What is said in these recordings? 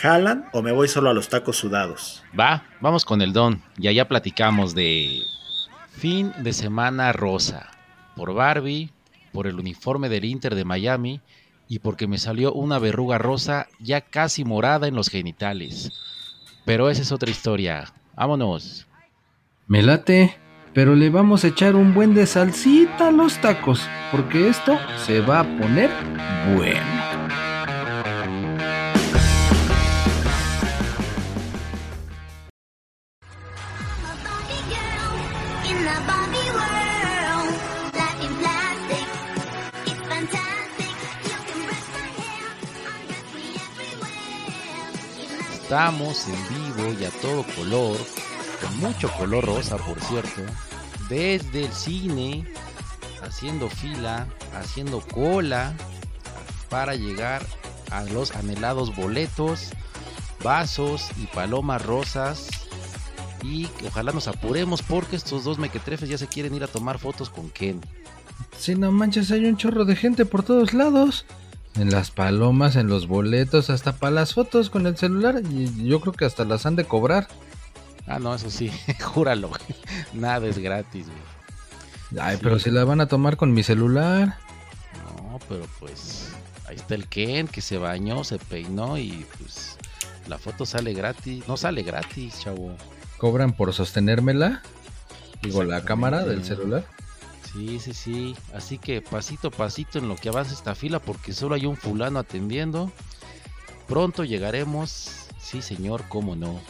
¿Jalan o me voy solo a los tacos sudados? Va, vamos con el don. Y allá platicamos de fin de semana rosa. Por Barbie, por el uniforme del Inter de Miami y porque me salió una verruga rosa ya casi morada en los genitales. Pero esa es otra historia. Vámonos. Me late, pero le vamos a echar un buen de salsita a los tacos, porque esto se va a poner bueno. Estamos en vivo y a todo color, con mucho color rosa por cierto, desde el cine, haciendo fila, haciendo cola para llegar a los anhelados boletos, vasos y palomas rosas. Y ojalá nos apuremos porque estos dos mequetrefes ya se quieren ir a tomar fotos con Ken. Si no manches, hay un chorro de gente por todos lados en las palomas, en los boletos, hasta para las fotos con el celular. Y yo creo que hasta las han de cobrar. Ah, no, eso sí, júralo. Nada es gratis, güey. Ay, pero si la van a tomar con mi celular. No, pero pues ahí está el Ken que se bañó, se peinó y pues la foto sale gratis. No sale gratis, chavo. ¿Cobran por sostenérmela? Digo, la cámara del celular. Sí, sí, sí. Así que pasito a pasito en lo que avanza esta fila, porque solo hay un fulano atendiendo. Pronto llegaremos. Sí, señor, cómo no.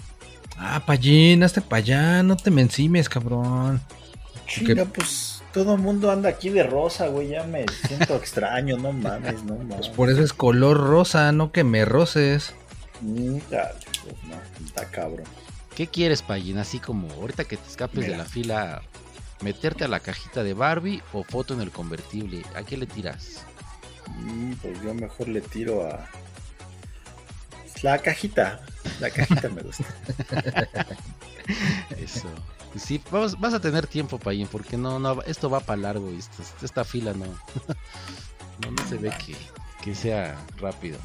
Ah, Payín, hazte para allá, no te me encimes, cabrón. Chinga, pues todo el mundo anda aquí de rosa, güey. Ya me siento extraño, no mames, no mames. Pues por eso es color rosa, no que me roces. Mm, dale, pues no, está cabrón. ¿Qué quieres, Payín? Así como ahorita que te escapes de la fila, meterte a la cajita de Barbie o foto en el convertible. ¿A qué le tiras? Mm, pues yo mejor le tiro a la cajita. La cajita me gusta. Eso. Pues sí, vamos, vas a tener tiempo, Payín, porque no, no, esto va para largo y esta, fila no, no, se ve que, sea rápido.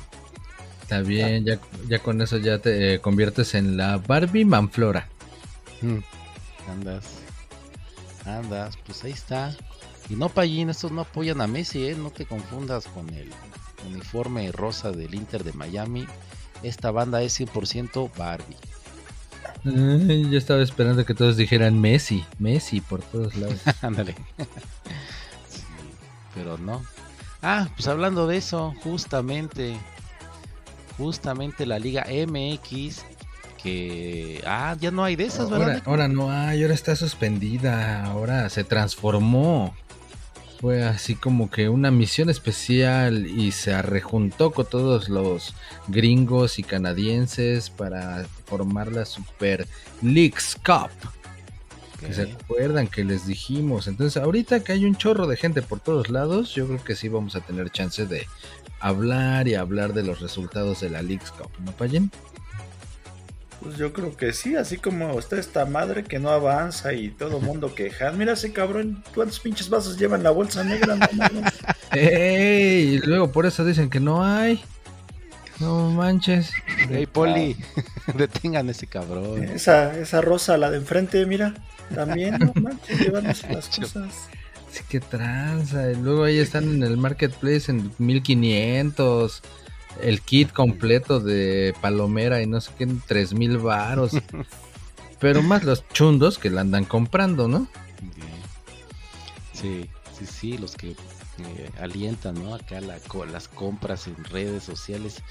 Está bien, ya, ya con eso ya te eh, conviertes en la Barbie Manflora. Mm, andas. Andas, pues ahí está. Y no, Payín, estos no apoyan a Messi, ¿eh? No te confundas con el uniforme rosa del Inter de Miami. Esta banda es 100% Barbie. yo estaba esperando que todos dijeran Messi, Messi por todos lados. Ándale. pero no. Ah, pues hablando de eso, justamente, justamente la Liga MX que ah ya no hay de esas ahora, ahora no hay ahora está suspendida ahora se transformó. Fue así como que una misión especial y se rejuntó con todos los gringos y canadienses para formar la Super Leagues Cup. Que se acuerdan que les dijimos. Entonces ahorita que hay un chorro de gente por todos lados yo creo que sí vamos a tener chance de hablar y hablar de los resultados de la Leagues Cup ¿no Payen? Pues yo creo que sí, así como está esta madre que no avanza y todo mundo queja. Mira ese cabrón, ¿cuántos pinches vasos llevan la bolsa negra? ¡Ey! Y luego por eso dicen que no hay. No manches. Ey, Poli, detengan ese cabrón. Esa, esa rosa, la de enfrente, mira, también, no manches, llevan las cosas. Sí, que tranza. Y luego ahí están en el marketplace en 1500 el kit completo de Palomera y no sé qué, tres mil varos. Pero más los chundos que la andan comprando, ¿no? Sí, sí, sí, los que eh, alientan, ¿no? Acá las compras en redes sociales.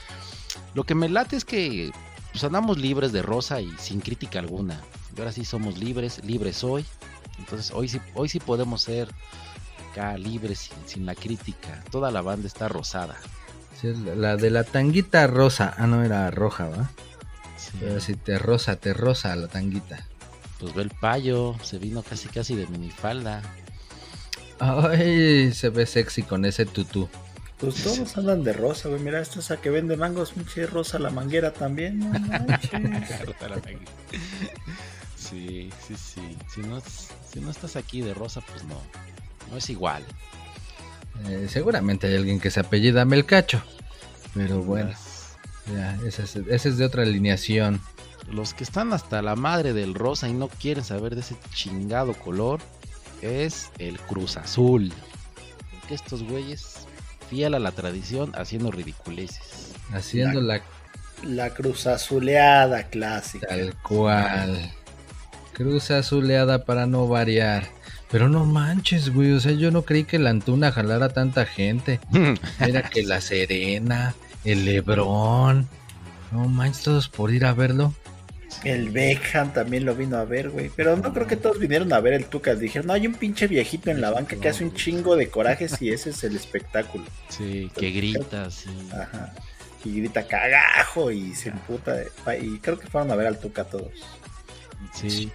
Lo que me late es que pues andamos libres de rosa y sin crítica alguna. Y ahora sí somos libres, libres hoy. Entonces hoy sí, hoy sí podemos ser acá libres sin, sin la crítica. Toda la banda está rosada la de la tanguita rosa. Ah, no, era roja, ¿va? Sí. Pero si te rosa, te rosa la tanguita. Pues ve el payo, se vino casi casi de minifalda. Ay, se ve sexy con ese tutú. Pues todos andan de rosa, güey. Mira, esta esa que vende mangos, pinche rosa la manguera también. No. Sí, sí, sí. Si no, si no estás aquí de rosa, pues no. No es igual. Eh, seguramente hay alguien que se apellida Melcacho. Pero bueno, ya, ese es, ese es de otra alineación. Los que están hasta la madre del rosa y no quieren saber de ese chingado color es el Cruz Azul. Porque estos güeyes, fiel a la tradición, haciendo ridiculeces. Haciendo la La cruz azuleada clásica. tal cual. Cruz azuleada para no variar. Pero no manches, güey. O sea, yo no creí que la Antuna jalara tanta gente. Mira que la Serena, el Lebrón. No manches, todos por ir a verlo. El Beckham también lo vino a ver, güey. Pero no creo que todos vinieron a ver el Tucas. Dijeron, no, hay un pinche viejito en la banca que hace un chingo de corajes y ese es el espectáculo. Sí, que grita, sí. Ajá. Y grita cagajo y se emputa. Y creo que fueron a ver al Tuca todos. Sí,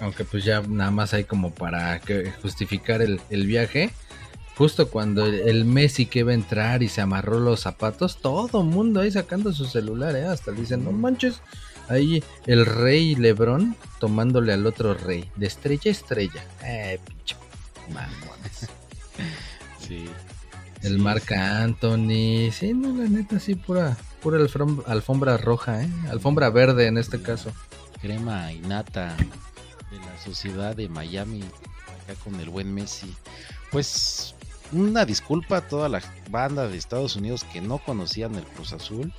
aunque pues ya nada más hay como para que justificar el, el viaje. Justo cuando el, el Messi que iba a entrar y se amarró los zapatos, todo mundo ahí sacando su celular, ¿eh? Hasta dicen, no manches. Ahí el rey Lebrón tomándole al otro rey, de estrella a estrella. Eh, pinche mamones. sí. El Sí, marca Anthony. Sí, no, la neta, sí, pura, pura alfom- alfombra roja, ¿eh? Alfombra verde en este caso. Crema y nata de la sociedad de Miami, acá con el buen Messi. Pues una disculpa a toda la banda de Estados Unidos que no conocían el Cruz Azul.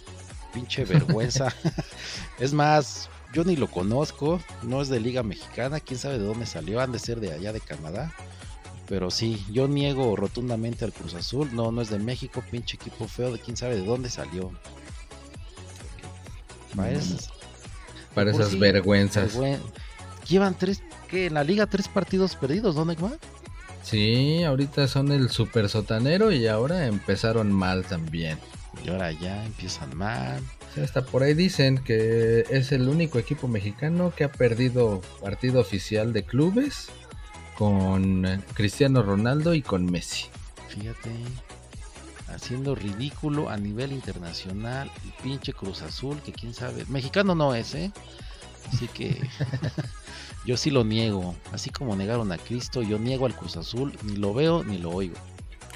Pinche vergüenza. es más, yo ni lo conozco, no es de Liga Mexicana, quién sabe de dónde salió, han de ser de allá de Canadá. Pero sí, yo niego rotundamente al Cruz Azul. No, no es de México, pinche equipo feo, de quién sabe de dónde salió. Esas- Para esas sí, vergüenzas. vergüen- Llevan tres, que en la liga tres partidos perdidos, ¿dónde va? Sí, ahorita son el super sotanero y ahora empezaron mal también. Y ahora ya empiezan mal. O sea, hasta por ahí dicen que es el único equipo mexicano que ha perdido partido oficial de clubes con Cristiano Ronaldo y con Messi. Fíjate, haciendo ridículo a nivel internacional. El pinche Cruz Azul, que quién sabe. Mexicano no es, ¿eh? Así que yo sí lo niego. Así como negaron a Cristo, yo niego al Cruz Azul. Ni lo veo ni lo oigo.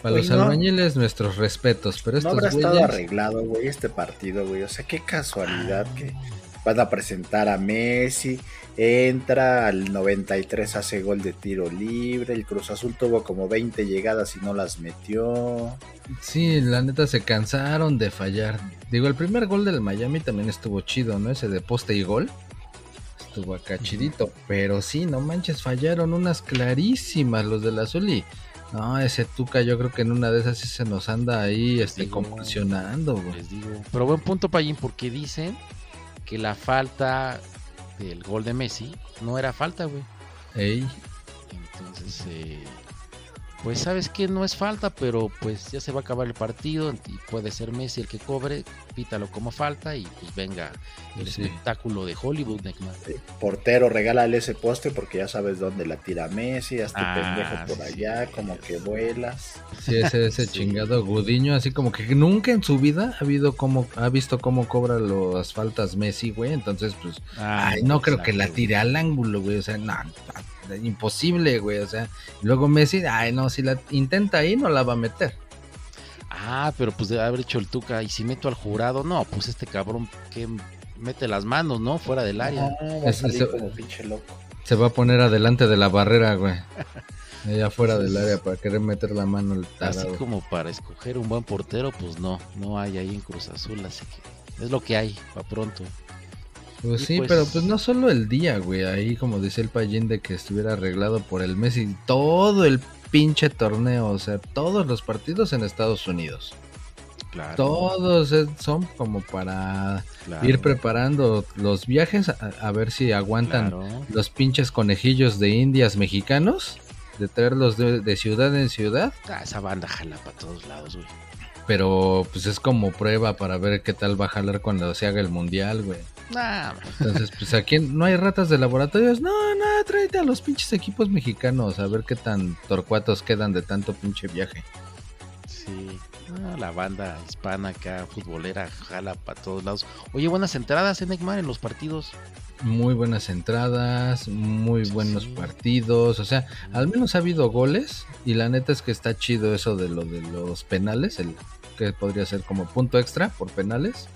Para los no. albañiles nuestros respetos, pero No estos habrá estado arreglado, güey, este partido, güey. O sea, qué casualidad que van a presentar a Messi. Entra al 93, hace gol de tiro libre. El Cruz Azul tuvo como 20 llegadas y no las metió. Sí, la neta se cansaron de fallar. Digo, el primer gol del Miami también estuvo chido, ¿no? Ese de poste y gol. Estuvo acá chidito. Pero sí, no manches, fallaron unas clarísimas los del azul y... No, ese Tuca yo creo que en una de esas sí se nos anda ahí este, Digo, convulsionando, güey. Les digo. Pero buen punto, Payín, porque dicen que la falta del gol de Messi no era falta, güey. Ey, Entonces, eh, pues sabes que no es falta, pero pues ya se va a acabar el partido y puede ser Messi el que cobre, pítalo como falta y pues venga el Sí. espectáculo de Hollywood, Neckman. Portero, regálale ese poste porque ya sabes dónde la tira Messi. Hazte Ah, pendejo por sí, allá, sí, como que vuelas. sí, ese, ese Sí. chingado Gudiño, así como que nunca en su vida ha habido como, ha visto cómo cobra las faltas Messi, güey. Entonces, pues, Ay, no creo que la tire al ángulo, güey. O sea, no, no, imposible, güey. O sea, luego Messi, ay, no, si la intenta ahí, no la va a meter. Ah, pero pues debe haber hecho el Tuca y si meto al jurado, no, pues este cabrón que mete las manos, ¿no? Fuera del área. Ah, va a Es- salir eso- como pinche loco. Se va a poner adelante de la barrera, güey. Allá afuera del área para querer meter la mano el Así como para escoger un buen portero, pues no, no hay ahí en Cruz Azul, así que es lo que hay, para pronto. Pues y sí, pues- pero pues no solo el día, güey. Ahí, como dice el Payín, de que estuviera arreglado por el Messi. Todo el pinche torneo, o sea, todos los partidos en Estados Unidos. Claro. Todos eh, son como para claro, ir preparando los viajes a, a ver si aguantan claro. los pinches conejillos de indias mexicanos, de traerlos de, de ciudad en ciudad, Ah, esa banda jala para todos lados, güey. pero pues es como prueba para ver qué tal va a jalar cuando se haga el mundial, güey. Nah, Entonces, pues aquí no hay ratas de laboratorios. No, no, tráete a los pinches equipos mexicanos a ver qué tan torcuatos quedan de tanto pinche viaje. sí. Ah, la banda hispana acá, futbolera, jala para todos lados. Oye, buenas entradas, en Neymar, en los partidos. Muy buenas entradas, muy buenos sí. partidos. O sea, al menos ha habido goles. Y la neta es que está chido eso de lo de los penales. El que podría ser como punto extra por penales.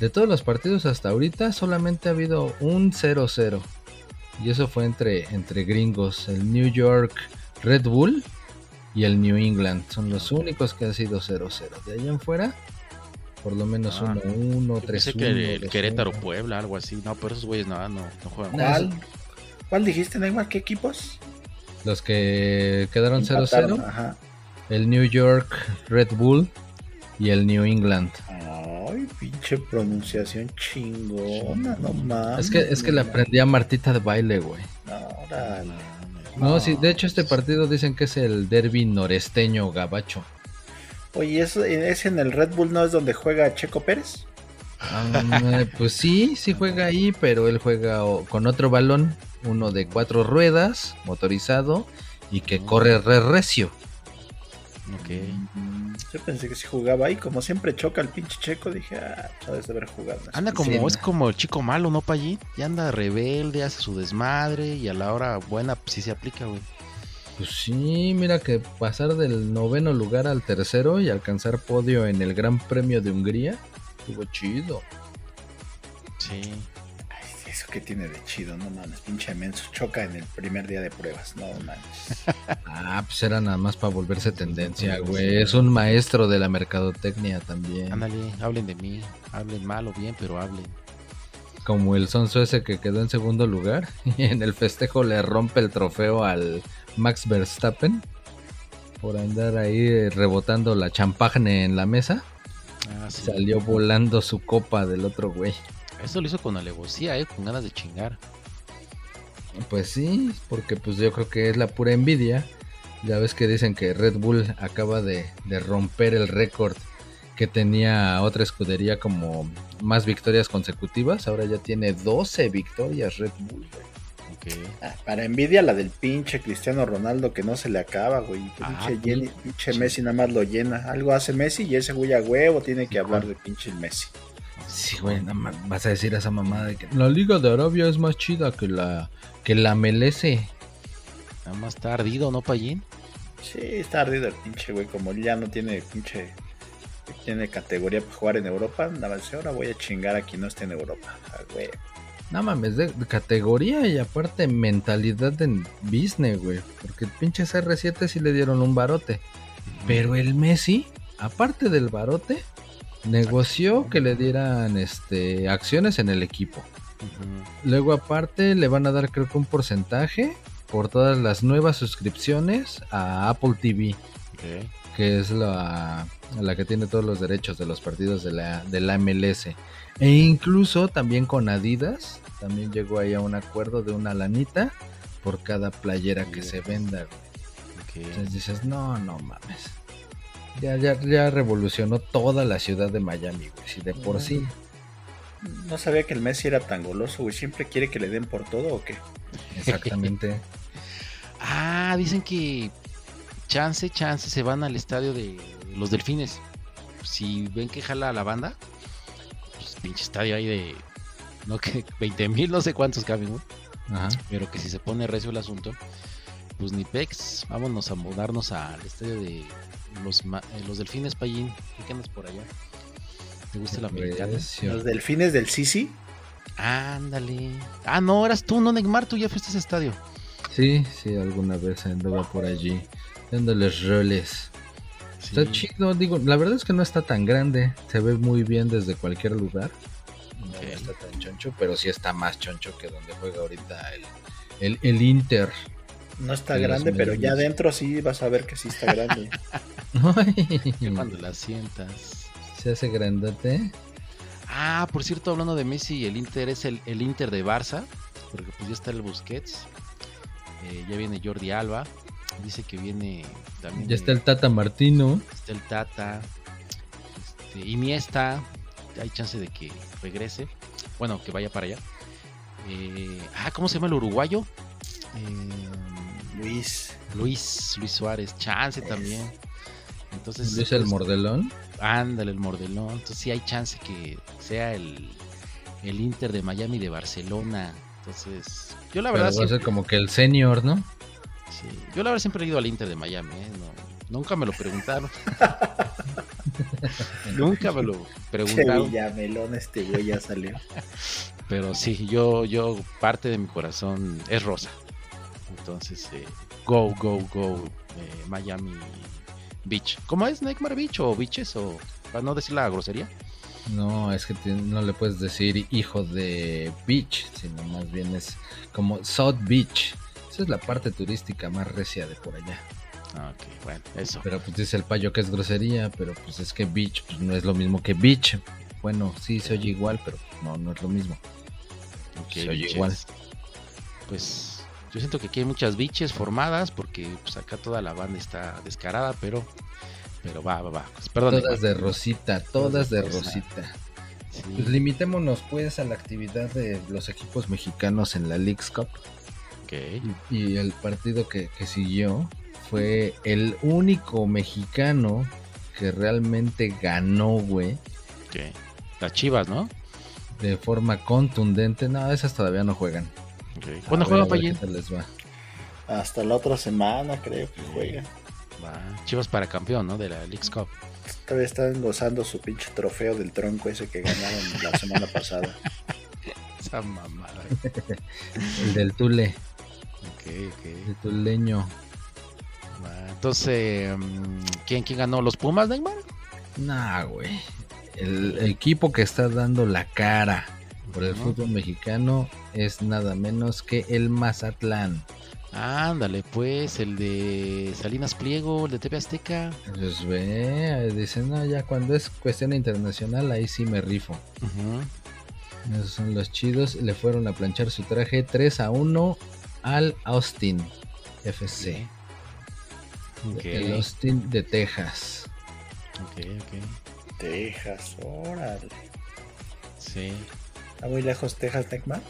De todos los partidos hasta ahorita solamente ha habido un 0-0. Y eso fue entre, entre gringos. El New York Red Bull y el New England. Son los únicos que han sido 0-0. De ahí en fuera, por lo menos Ah, 1-1, Yo pensé 3-1. que el 2-1. Querétaro Puebla, algo así. No, pero esos güeyes no, no, no juegan. ¿Cuál? ¿Cuál dijiste, Neymar? ¿Qué equipos? Los que quedaron Empataron, 0-0. Ajá. El New York Red Bull y el New England. Ay, pinche pronunciación chingona, no mames. Es que, es que le aprendí a Martita de baile, güey. No, órale. No, sí, de hecho este partido dicen que es el derby noresteño gabacho. Oye, ¿eso- ¿ese en el Red Bull no es donde juega Checo Pérez? Ah, pues sí, sí juega ahí, pero él juega con otro balón, uno de cuatro ruedas, motorizado, y que corre re recio. Ok. Yo pensé que si jugaba ahí, como siempre choca el pinche Checo, dije, ah, sabes de haber jugado. Anda como, es como el chico malo, ¿no, Pallín? Ya anda rebelde, hace su desmadre y a la hora buena, pues sí se aplica, güey. Pues sí, mira que pasar del noveno lugar al tercero y alcanzar podio en el Gran Premio de Hungría, estuvo chido. Sí. Eso que tiene de chido, no mames, pinche menso, choca en el primer día de pruebas, no mames. Ah, pues era nada más para volverse tendencia, güey. Es un maestro de la mercadotecnia también. Ándale, hablen de mí. Hablen mal o bien, pero hablen. Como el sonso ese que quedó en segundo lugar y en el festejo le rompe el trofeo al Max Verstappen por andar ahí rebotando la champagne en la mesa. Ah, sí. Salió volando su copa del otro güey. Eso lo hizo con alevosía, eh, con ganas de chingar. Pues sí, porque pues yo creo que es la pura envidia. Ya ves que dicen que Red Bull acaba de, de romper el récord que tenía otra escudería como más victorias consecutivas. Ahora ya tiene 12 victorias Red Bull. güey. Ok. Ah, para envidia la del pinche Cristiano Ronaldo que no se le acaba, güey. Ah, pinche, Jenny- sí. pinche Messi nada más lo llena. Algo hace Messi y ese güey a huevo tiene que Sí, hablar de pinche Messi. Sí, güey, nada más vas a decir esa mamada de que la Liga de Arabia es más chida que la que la MLS. Nada más está ardido, ¿no, Pallín? Sí, está ardido el pinche güey. Como ya no tiene pinche. Tiene categoría para jugar en Europa. Nada más, ahora voy a chingar a quien no esté en Europa. Ah, güey. No mames, de, de categoría y aparte mentalidad en business, güey. Porque el pinche CR7 sí le dieron un barote. Pero el Messi, aparte del barote, negoció que le dieran este acciones en el equipo. Luego aparte le van a dar creo que un porcentaje por todas las nuevas suscripciones a Apple TV, que es la, la que tiene todos los derechos de los partidos de la, de la MLS. E incluso también con Adidas, también llegó ahí a un acuerdo de una lanita por cada playera que se venda. Entonces dices, no, no mames. Ya, ya, ya revolucionó toda la ciudad de Miami, güey. Si de por sí. No sabía que el Messi era tan goloso, güey. Siempre quiere que le den por todo o qué. Exactamente. Ah, dicen que chance, chance se van al estadio de los delfines. Si ven que jala a la banda, pues pinche estadio ahí de. No que 20 mil, no sé cuántos caben, güey. Ajá. Pero que si se pone recio el asunto, pues ni pex, vámonos a mudarnos al estadio de los, ma- eh, los delfines, Payín. ¿Qué andas por allá? ¿Te gusta el americano? Recio. Los delfines del Sisi. Ándale. Ah, no, eras tú, no Neymar, tú ya fuiste a ese estadio. Sí, sí, alguna vez andaba por allí dándoles roles. Está chido, digo, la verdad es que no está tan grande, se ve muy bien desde cualquier lugar. No Ok. está tan choncho, pero sí está más choncho que donde juega ahorita el, el, el Inter. No está grande, pero ya adentro sí vas a ver que sí está grande. Cuando la sientas. Se hace grandote. Ah, por cierto, hablando de Messi y el Inter, es el, el Inter de Barça, porque pues ya está el Busquets, eh, ya viene Jordi Alba, dice que viene también Ya está el Tata Martino. está el Tata, este, Iniesta, hay chance de que regrese. Bueno, que vaya para allá. Eh, ah, ¿cómo se llama el uruguayo? Eh, Luis. Luis, Luis Suárez, chance también. Entonces, ¿Luis el pues, mordelón? Ándale, el mordelón. Entonces sí hay chance que sea el, el Inter de Miami de Barcelona. Entonces, yo la Pero verdad va a ser como que el senior, ¿no? sí, yo la verdad siempre he ido al Inter de Miami, ¿eh? No, nunca me lo preguntaron. nunca me lo preguntaron. Villamelón, este güey ya salió. Pero sí, yo, yo, parte de mi corazón es rosa. Entonces, eh, go, go, go, eh, Miami Beach. ¿Cómo es Neymar Beach o Beaches? O para no decir la grosería. No, es que te- no le puedes decir hijo de Beach, sino más bien es como South Beach. Esa es la parte turística más recia de por allá. Ah, Ok, bueno, eso. Pero pues dice el payo que es grosería, pero pues es que Beach pues, no es lo mismo que Beach. Bueno, sí se oye igual, pero no, no es lo mismo. Ok, se oye igual. Pues yo siento que aquí hay muchas biches formadas porque pues acá toda la banda está descarada, pero pero va, va, va. Pues, perdón. Todas de. Rosita, todas de. Rosita. Sí, Pues limitémonos pues a la actividad de los equipos mexicanos en la Leagues Cup. ok. Y, el partido que, que siguió fue el único mexicano que realmente ganó, güey, ok. Las chivas, ¿no? de forma contundente. No, esas todavía no juegan. Ok. A ¿Cuándo juega va. Hasta la otra semana creo que juega. Va, Chivas para campeón, ¿no? De la Leagues Cup. Todavía están gozando su pinche trofeo del tronco ese que ganaron la semana pasada. Esa mamada. El del Tule, ok, ok. el tuleño. Va, Entonces, mm, ¿quién, ¿quién ganó? ¿Los Pumas, Neymar? Nah, güey. El, el equipo que está dando la cara por el fútbol mexicano es nada menos que el Mazatlán. Ándale, pues, el de Salinas Pliego, el de TV Azteca. Pues ve, dicen, no, ya cuando es cuestión internacional, ahí sí me rifo. Esos son los chidos. Le fueron a planchar su traje 3 a 1 al Austin FC. Ok, El Austin de Texas. ok, ok. Texas, órale. Sí. ¿Está muy lejos Texas, Tecma?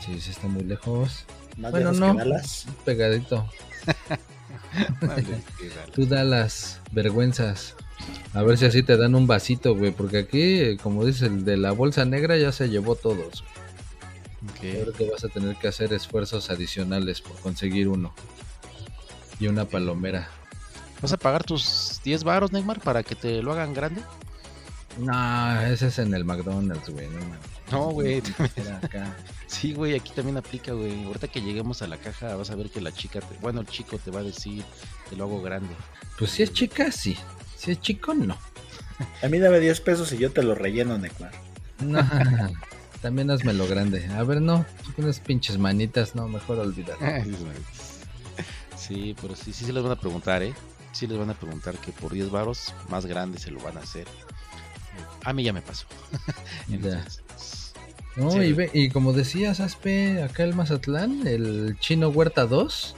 Sí, sí está muy lejos. Más Bueno, lejos no. que Dallas. Pegadito. Tú das vergüenzas. A ver si así te dan un vasito, güey. Porque aquí, como dice el de la bolsa negra, ya se llevó todos. Creo Ok. que vas a tener que hacer esfuerzos adicionales por conseguir uno. Y una palomera. ¿Vas a pagar tus 10 varos, Neymar, para que te lo hagan grande? No, ese es en el McDonald's, güey. No. No, güey. Acá. Sí, güey, aquí también aplica, güey. Ahorita que lleguemos a la caja vas a ver que la chica, te- bueno, el chico te va a decir, te lo hago grande. Pues si es chica, sí. Si es chico, no. A mí dame 10 pesos y yo te lo relleno, Necmar. No, también hazmelo grande. A ver, no, unas pinches manitas, no, mejor olvidar. Sí, pero sí, sí se les van a preguntar, ¿eh? Sí les van a preguntar que por 10 varos más grande se lo van a hacer. A mí ya me pasó. Ya. No, Sí. y, ve, y como decías, Aspe, acá el Mazatlán, el Chino Huerta 2,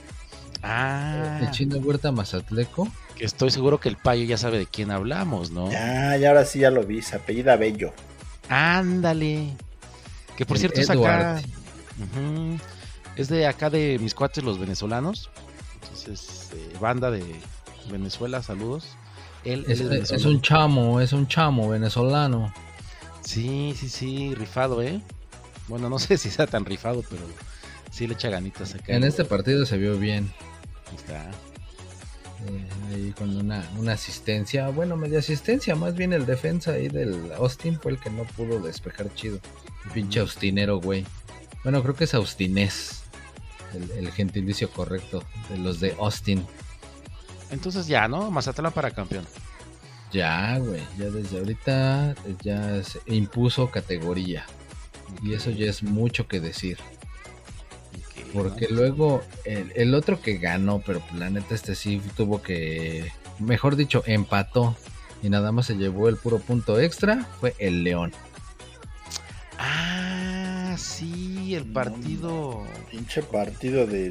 Ah, el Chino Huerta Mazatleco. que estoy seguro que el payo ya sabe de quién hablamos, ¿no? Ya, y ahora sí ya lo vi, se apellida Bello. Ándale. Que por El cierto es acá. Es de acá de mis cuates los venezolanos. Entonces, eh, banda de Venezuela, saludos. Él, él Es, un chamo, es un chamo venezolano. Sí, sí, sí, rifado, ¿eh? Bueno, no sé si sea tan rifado, pero sí le echa ganitas acá. En este partido se vio bien. Ahí está. eh, ahí con una, una asistencia, bueno, media asistencia, más bien el defensa ahí del Austin fue el que no pudo despejar chido. El pinche austinero, güey. Bueno, creo que es austinés. El, el gentilicio correcto de los de Austin. Entonces ya, ¿no? Mazatlán para campeón. Ya, güey, ya desde ahorita ya se impuso categoría. Y eso ya es mucho que decir. Porque ¿no? luego el, el otro que ganó, pero pues, la neta este sí tuvo que, mejor dicho, empató. Y nada más se llevó el puro punto extra, fue el León. El partido. Pinche partido de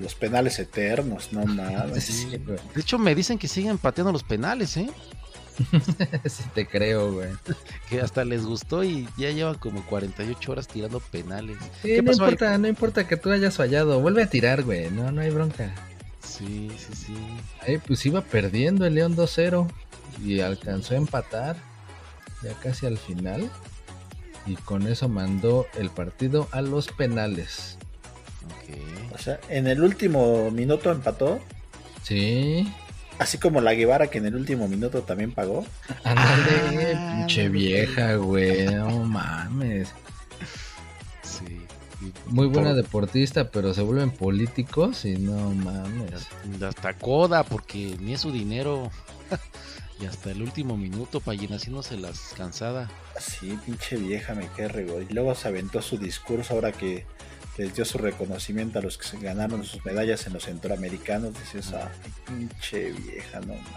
los penales eternos, no mames. Sí. De hecho, me dicen que siguen pateando los penales, ¿eh? sí te creo, güey. Que hasta les gustó y ya llevan como 48 horas tirando penales. Sí, ¿Qué no pasó ahí? importa, no importa que tú hayas fallado. Vuelve a tirar, güey. No, no hay bronca. Sí, sí, sí. Ahí pues iba perdiendo el León 2-0 y alcanzó a empatar ya casi al final. Y con eso mandó el partido a los penales. Ok. O sea, en el último minuto empató. Sí. Así como la Guevara que en el último minuto también pagó. Ándale, Ah, pinche no vieja, güey. No mames. Sí. Muy buena por- deportista, pero se vuelven políticos y no mames. Hasta coda, porque ni es su dinero. y hasta el último minuto, Payín haciéndose las cansada. Sí, pinche vieja, me quedé rego. Y luego se aventó su discurso ahora que les dio su reconocimiento a los que se ganaron sus medallas en los centroamericanos. Dices, ah, pinche vieja, no mames.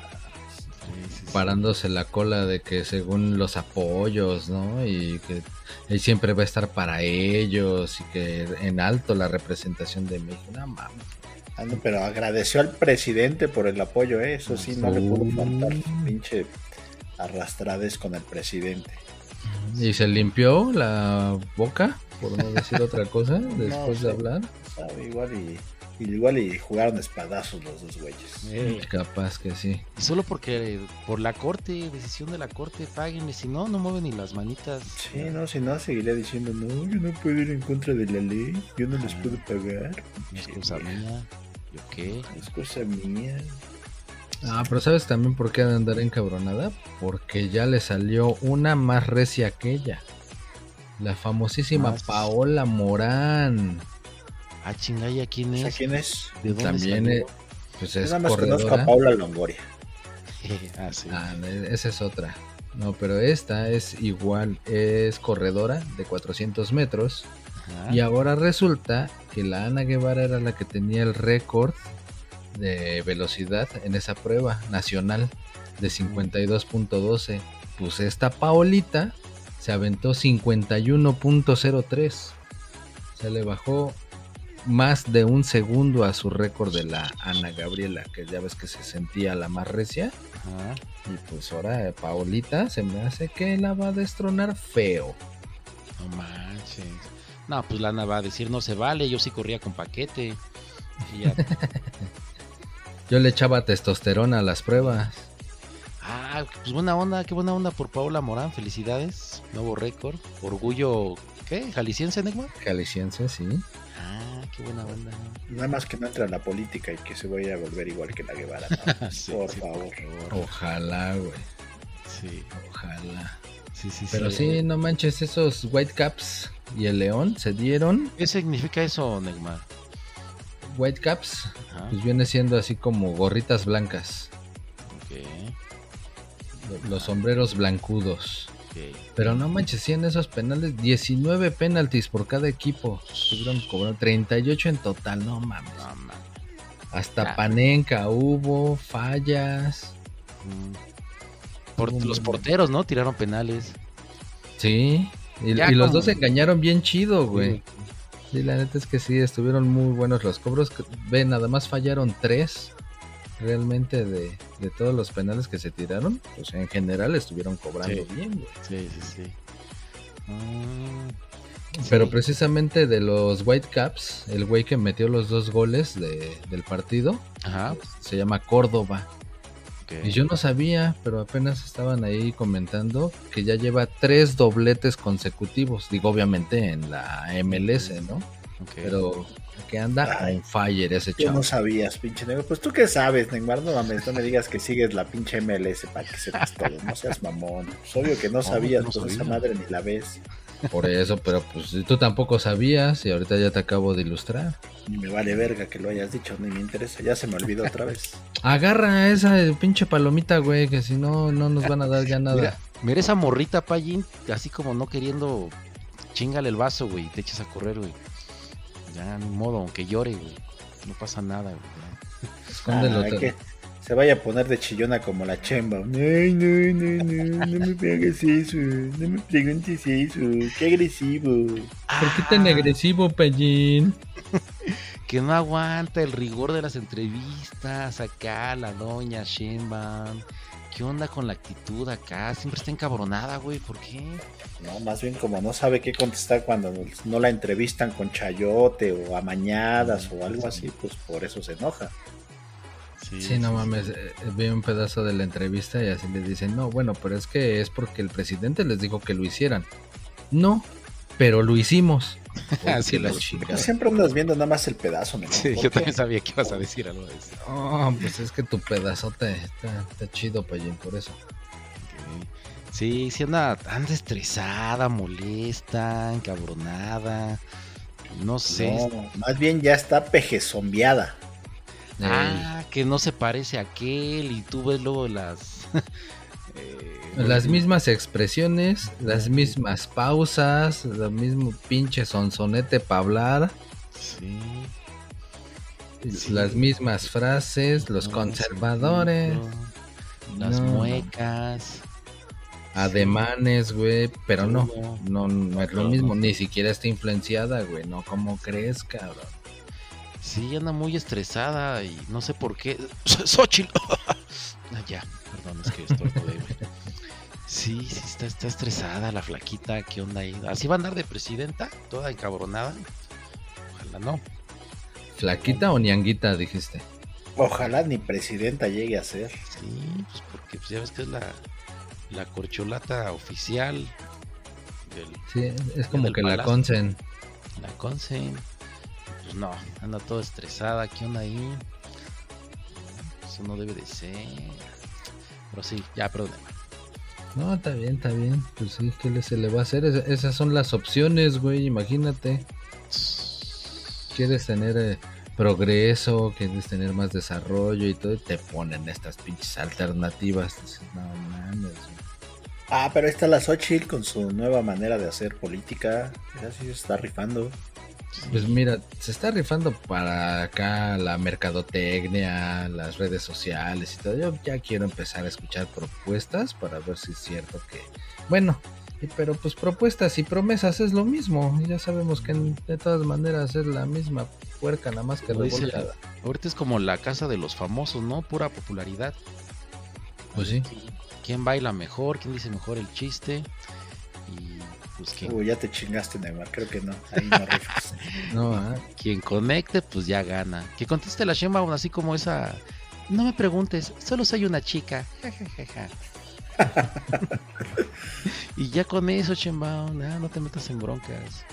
Sí, sí, sí. Parándose la cola de que según los apoyos, ¿no? Y que él siempre va a estar para ellos y que en alto la representación de México. No mames. Ah, pero agradeció al presidente por el apoyo, ¿eh? eso sí, no le pudo faltar. Pinche arrastrades con el presidente. Y se limpió la boca, por no decir otra cosa, después de hablar. Sabe, igual y, y igual y jugaron espadazos los dos güeyes. Eh, Capaz que sí. y solo porque por la corte, decisión de la corte, páguenle. Si no, no mueven ni las manitas. Sí, no, si no, seguiría diciendo, no, yo no puedo ir en contra de la ley, yo no les puedo pagar. Es cosa mía. ¿Yo qué? Es cosa mía. Ah, pero ¿sabes también por qué ha de andar encabronada? Porque ya le salió una más recia que ella. La famosísima. Paola Morán. Ah, chingaya, ¿quién es? ¿quién es? ¿De dónde También eh, pues Yo es nada más conozco a corredora. Paula Longoria. ah, sí. Ah, esa es otra. No, pero esta es igual, es corredora de 400 metros. Ajá. Y ahora resulta que la Ana Guevara era la que tenía el récord de velocidad en esa prueba nacional de 52.12. Pues esta Paolita se aventó 51.03. Se le bajó más de un segundo a su récord de la Ana Gabriela, que ya ves que se sentía la más recia. Ajá. Y pues ahora eh, Paolita se me hace que la va a destronar feo. No manches. No, pues Lana va a decir, no se vale, yo sí corría con paquete. Y ya. Yo le echaba testosterona a las pruebas. ah, pues buena onda, qué buena onda por Paula Morán, felicidades. Nuevo récord. Orgullo, ¿qué? ¿Jalisciense, Neymar? Jalisciense, sí. Ah, qué buena onda. Nada más que no entre a la política y que se vaya a volver igual que la Guevara. ¿no? Sí, por sí, favor. Ojalá, güey. Sí, Ojalá. sí, sí. Pero sí, no manches, esos Whitecaps y el León se dieron. ¿Qué significa eso, Neymar? Whitecaps, Ajá, pues viene siendo así como gorritas blancas. ok, Los sombreros blancudos. Pero no manches, en esos penales, 19 penaltis por cada equipo. Estuvieron cobrando 38 en total, no mames. No. Hasta Ah. Panenca hubo, fallas. Por- Hubo los porteros, ¿no? Tiraron penales. Sí. Y, Ya y los dos se engañaron bien chido, güey. Sí, la neta es que sí, estuvieron muy buenos los cobros. Ve, nada más fallaron tres realmente de, de todos los penales que se tiraron. Pues en general estuvieron cobrando Sí. bien, güey. Sí, sí, sí. Mm, Pero sí. precisamente de los Whitecaps, el güey que metió los dos goles de- del partido, Ajá. se llama Córdoba. Y yo no sabía, pero apenas estaban ahí comentando que ya lleva tres dobletes consecutivos. Digo, obviamente en la MLS, ¿no? Pero que anda Ay. on fire ese Tú no chavo. sabías, pinche negro. Pues tú qué sabes, Neymar. No mames, no me digas que sigues la pinche MLS para que sepas todo. No seas mamón. Es obvio que no sabías, no pues esa madre ni la ves. Por eso, pero pues tú tampoco sabías y ahorita ya te acabo de ilustrar. Ni me vale verga que lo hayas dicho, ni me interesa. Ya se me olvidó otra vez. Agarra esa pinche palomita, güey, que si no, no nos van a dar ya nada. Mira, mira esa morrita, Payín, así como no queriendo, chingale el vaso, güey, y te echas a correr, güey. Ya, ni modo, aunque llore, güey. No pasa nada, güey. Escóndelo. Ah, que se vaya a poner de chillona como la chemba. Ay, no, no, no, no me hagas eso. No me preguntes eso. Qué agresivo. ¿Por qué tan Ah, agresivo, Pellín? Que no aguanta el rigor de las entrevistas acá, la doña Sheinbaum. ¿Qué onda con la actitud acá? Siempre está encabronada, güey. ¿Por qué? No, más bien como no sabe qué contestar cuando no la entrevistan con chayote o amañadas o algo así, pues por eso se enoja. Sí, no mames, eh, vi un pedazo de la entrevista y así le dicen, no, bueno, pero es que es porque el presidente les dijo que lo hicieran. No, pero lo hicimos. Así la chingada. siempre andas viendo nada más el pedazo, ¿no? Sí, ¿Por yo qué? también sabía que ibas a decir algo de eso. Oh, pues es que tu pedazote está, está chido, Payín, por eso. Sí, sí anda, anda estresada, molesta, encabronada. No sé. No, más bien ya está pejezombiada. Ah, que no se parece a aquel y tú ves luego las... eh, Las mismas expresiones, las mismas pausas, lo mismo pinche sonsonete para hablar, Sí. Sí. las mismas frases, los No, conservadores, Las No, muecas. ademanes, güey, pero no, no, no es lo mismo, ni siquiera está influenciada, güey, no, ¿cómo crees, cabrón? Sí, anda muy estresada y no sé por qué. Xochitl. Ah, ya, perdón, es que güey. Sí, sí, está, está estresada la flaquita. ¿Qué onda ahí? ¿Así va a andar de presidenta? ¿Toda encabronada? Ojalá no. ¿Flaquita o ñanguita, dijiste? Ojalá ni presidenta llegue a ser. Sí, pues porque pues, ya ves que es la, la corcholata oficial del, Sí, es como del que la consen. la Consen. Pues no, anda toda estresada. ¿Qué onda ahí? Eso no debe de ser. Pero sí, ya, perdón. No, está bien, está bien. Pues sí, ¿qué le- se le va a hacer? Es- esas son las opciones, güey, imagínate. Quieres tener eh, progreso, quieres tener más desarrollo y todo, y te ponen estas pinches alternativas. Dices, no mames, güey. Ah, pero ahí está la Xochitl con su nueva manera de hacer política. Ya sí se está rifando. Pues mira, se está rifando para acá la mercadotecnia, las redes sociales y todo. Yo ya quiero empezar a escuchar propuestas para ver si es cierto que... Bueno, pero pues propuestas y promesas es lo mismo. Ya sabemos que de todas maneras es la misma puerca, nada más que revolcada. Ahorita es como la casa de los famosos, ¿no? Pura popularidad. Pues sí. ¿Quién baila mejor? ¿Quién dice mejor el chiste? Y pues quien, Uy, ya te chingaste, Neymar. Creo que no. Ahí no rifas. No, ah, quien conecte, pues ya gana. Que conteste la Sheinbaum así como esa... No me preguntes, solo soy una chica. Ja, ja, ja, ja. y ya con eso, Sheinbaum, ah, no te metas en broncas.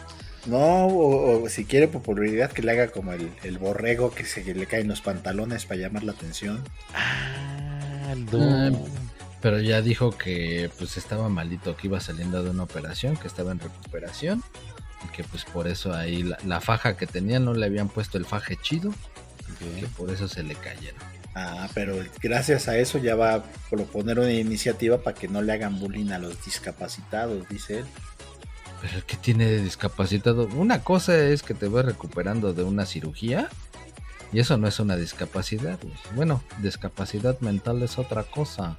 No, o, o si quiere popularidad, que le haga como el, el borrego que se le caen los pantalones para llamar la atención. Ah, no. Pero ya dijo que pues estaba malito, que iba saliendo de una operación, que estaba en recuperación. Y que pues por eso ahí la, la faja que tenía no le habían puesto el faje chido, que Ok. por eso se le cayeron. Ah, pero gracias a eso ya va a proponer una iniciativa para que no le hagan bullying a los discapacitados, dice él. Pero ¿qué tiene de discapacitado? Una cosa es que te vas recuperando de una cirugía y eso no es una discapacidad. Bueno, discapacidad mental es otra cosa.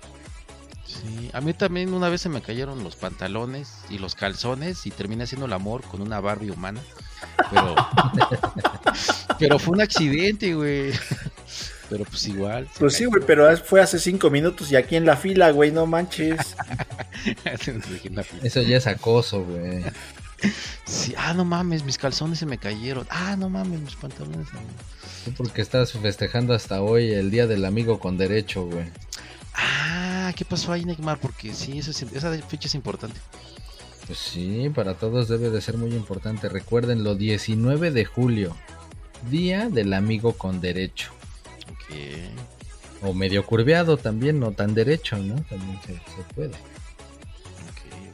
Sí, a mí también una vez se me cayeron los pantalones y los calzones y terminé haciendo el amor con una Barbie humana. Pero, pero fue un accidente, güey. Pero pues igual. Pues sí, güey, pero fue hace cinco minutos y aquí en la fila, güey, no manches. Eso ya es acoso, güey. Sí, ah, no mames, mis calzones se me cayeron. Ah, no mames, mis pantalones. se me- porque estás festejando hasta hoy el Día del Amigo con Derecho, güey. Ah, ¿qué pasó ahí, Neymar? Porque sí, eso es- esa fecha es importante. Pues sí, para todos debe de ser muy importante. Recuérdenlo, 19 de julio, Día del Amigo con Derecho. Ok, O medio curveado también, no tan derecho, ¿no? También se, se puede. ok,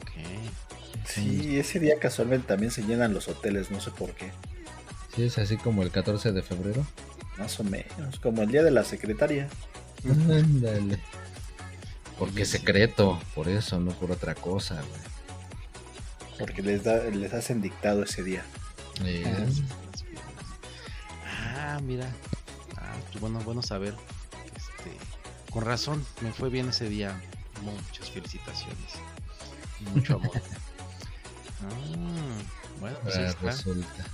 ok. Sí, ese día casualmente también se llenan los hoteles, no sé por qué. Sí, es así como el 14 de febrero. Más o menos, como el día de la secretaria. Ándale. Porque es secreto, por eso, no por otra cosa, güey. Porque les, da, les hacen dictado ese día. Eh, Ah, mira. Ah, pues bueno, bueno saber. Este, con razón, me fue bien ese día. Muchas felicitaciones. Y mucho amor. Ah, bueno, pues ahí ahora está. resulta.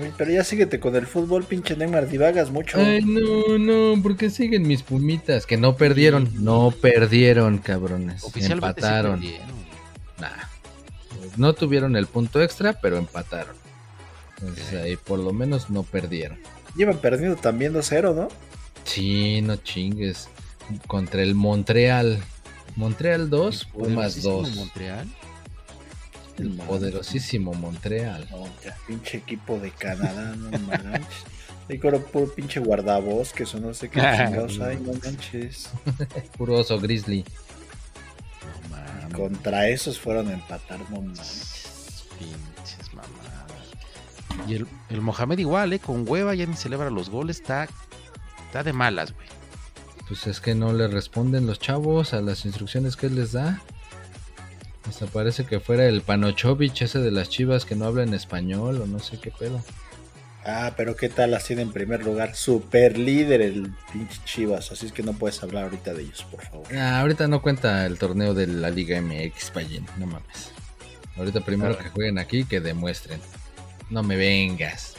Uy, pero ya síguete con el fútbol, pinche Neymar, divagas mucho. Ay, no, no, porque siguen mis pumitas, que no perdieron, no perdieron, cabrones. Oficialmente sí empataron. perdieron. Nah. No tuvieron el punto extra, pero empataron. Entonces ahí por lo menos no perdieron. Llevan perdiendo también 2-0, ¿no? Sí, no chingues. Contra el Montreal. Montreal 2, Pumas Poderosísimo 2. Montreal. El poderosísimo Montreal. Ya, pinche equipo de Canadá, no manches. Ahí con puro pinche guardabosques o no sé qué chingados hay, no manches. Puro oso grizzly. No mames. Contra esos fueron a empatar, no manches. Pinches mamadas. Y el, el Mohamed igual, ¿eh? Con hueva ya ni celebra los goles. Está, está de malas, güey. Pues es que no le responden los chavos a las instrucciones que él les da. Hasta parece que fuera el Panochovich ese de las chivas que no habla en español o no sé qué pedo. Ah, pero qué tal así de en primer lugar, super líder el pinche Chivas, así es que no puedes hablar ahorita de ellos, por favor. Ah, ahorita no cuenta el torneo de la Liga MX, Payín, no mames. Ahorita primero Ah. que jueguen aquí, que demuestren. No me vengas.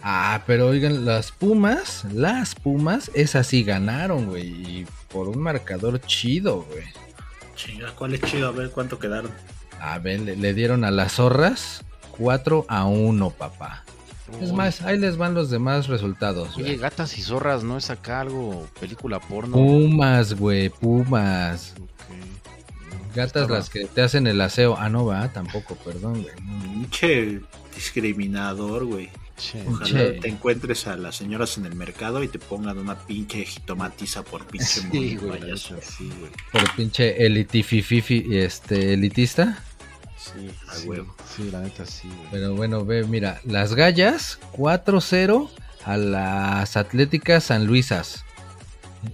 Ah, pero oigan, las Pumas, las Pumas, esas sí ganaron, güey. Y por un marcador chido, güey. Chinga, ¿cuál es chido? A ver cuánto quedaron. A ver, le, le dieron a las zorras 4 a 1, papá. Es más, ahí les van los demás resultados. Oye, güey. gatas y zorras, ¿no es acá algo, película porno? Pumas, güey, Pumas. Gatas Estaba- las que te hacen el aseo. Ah, no va, tampoco, perdón, güey. Pinche discriminador, güey. Che, Ojalá te encuentres a las señoras en el mercado y te pongan una pinche jitomatiza por pinche Sí, güey, güey. Por pinche elitifififi, este, elitista. Sí, a Sí, huevo. sí, la neta sí, güey. Pero bueno, ve, mira, las gallas 4-0 a las atléticas San Luisas.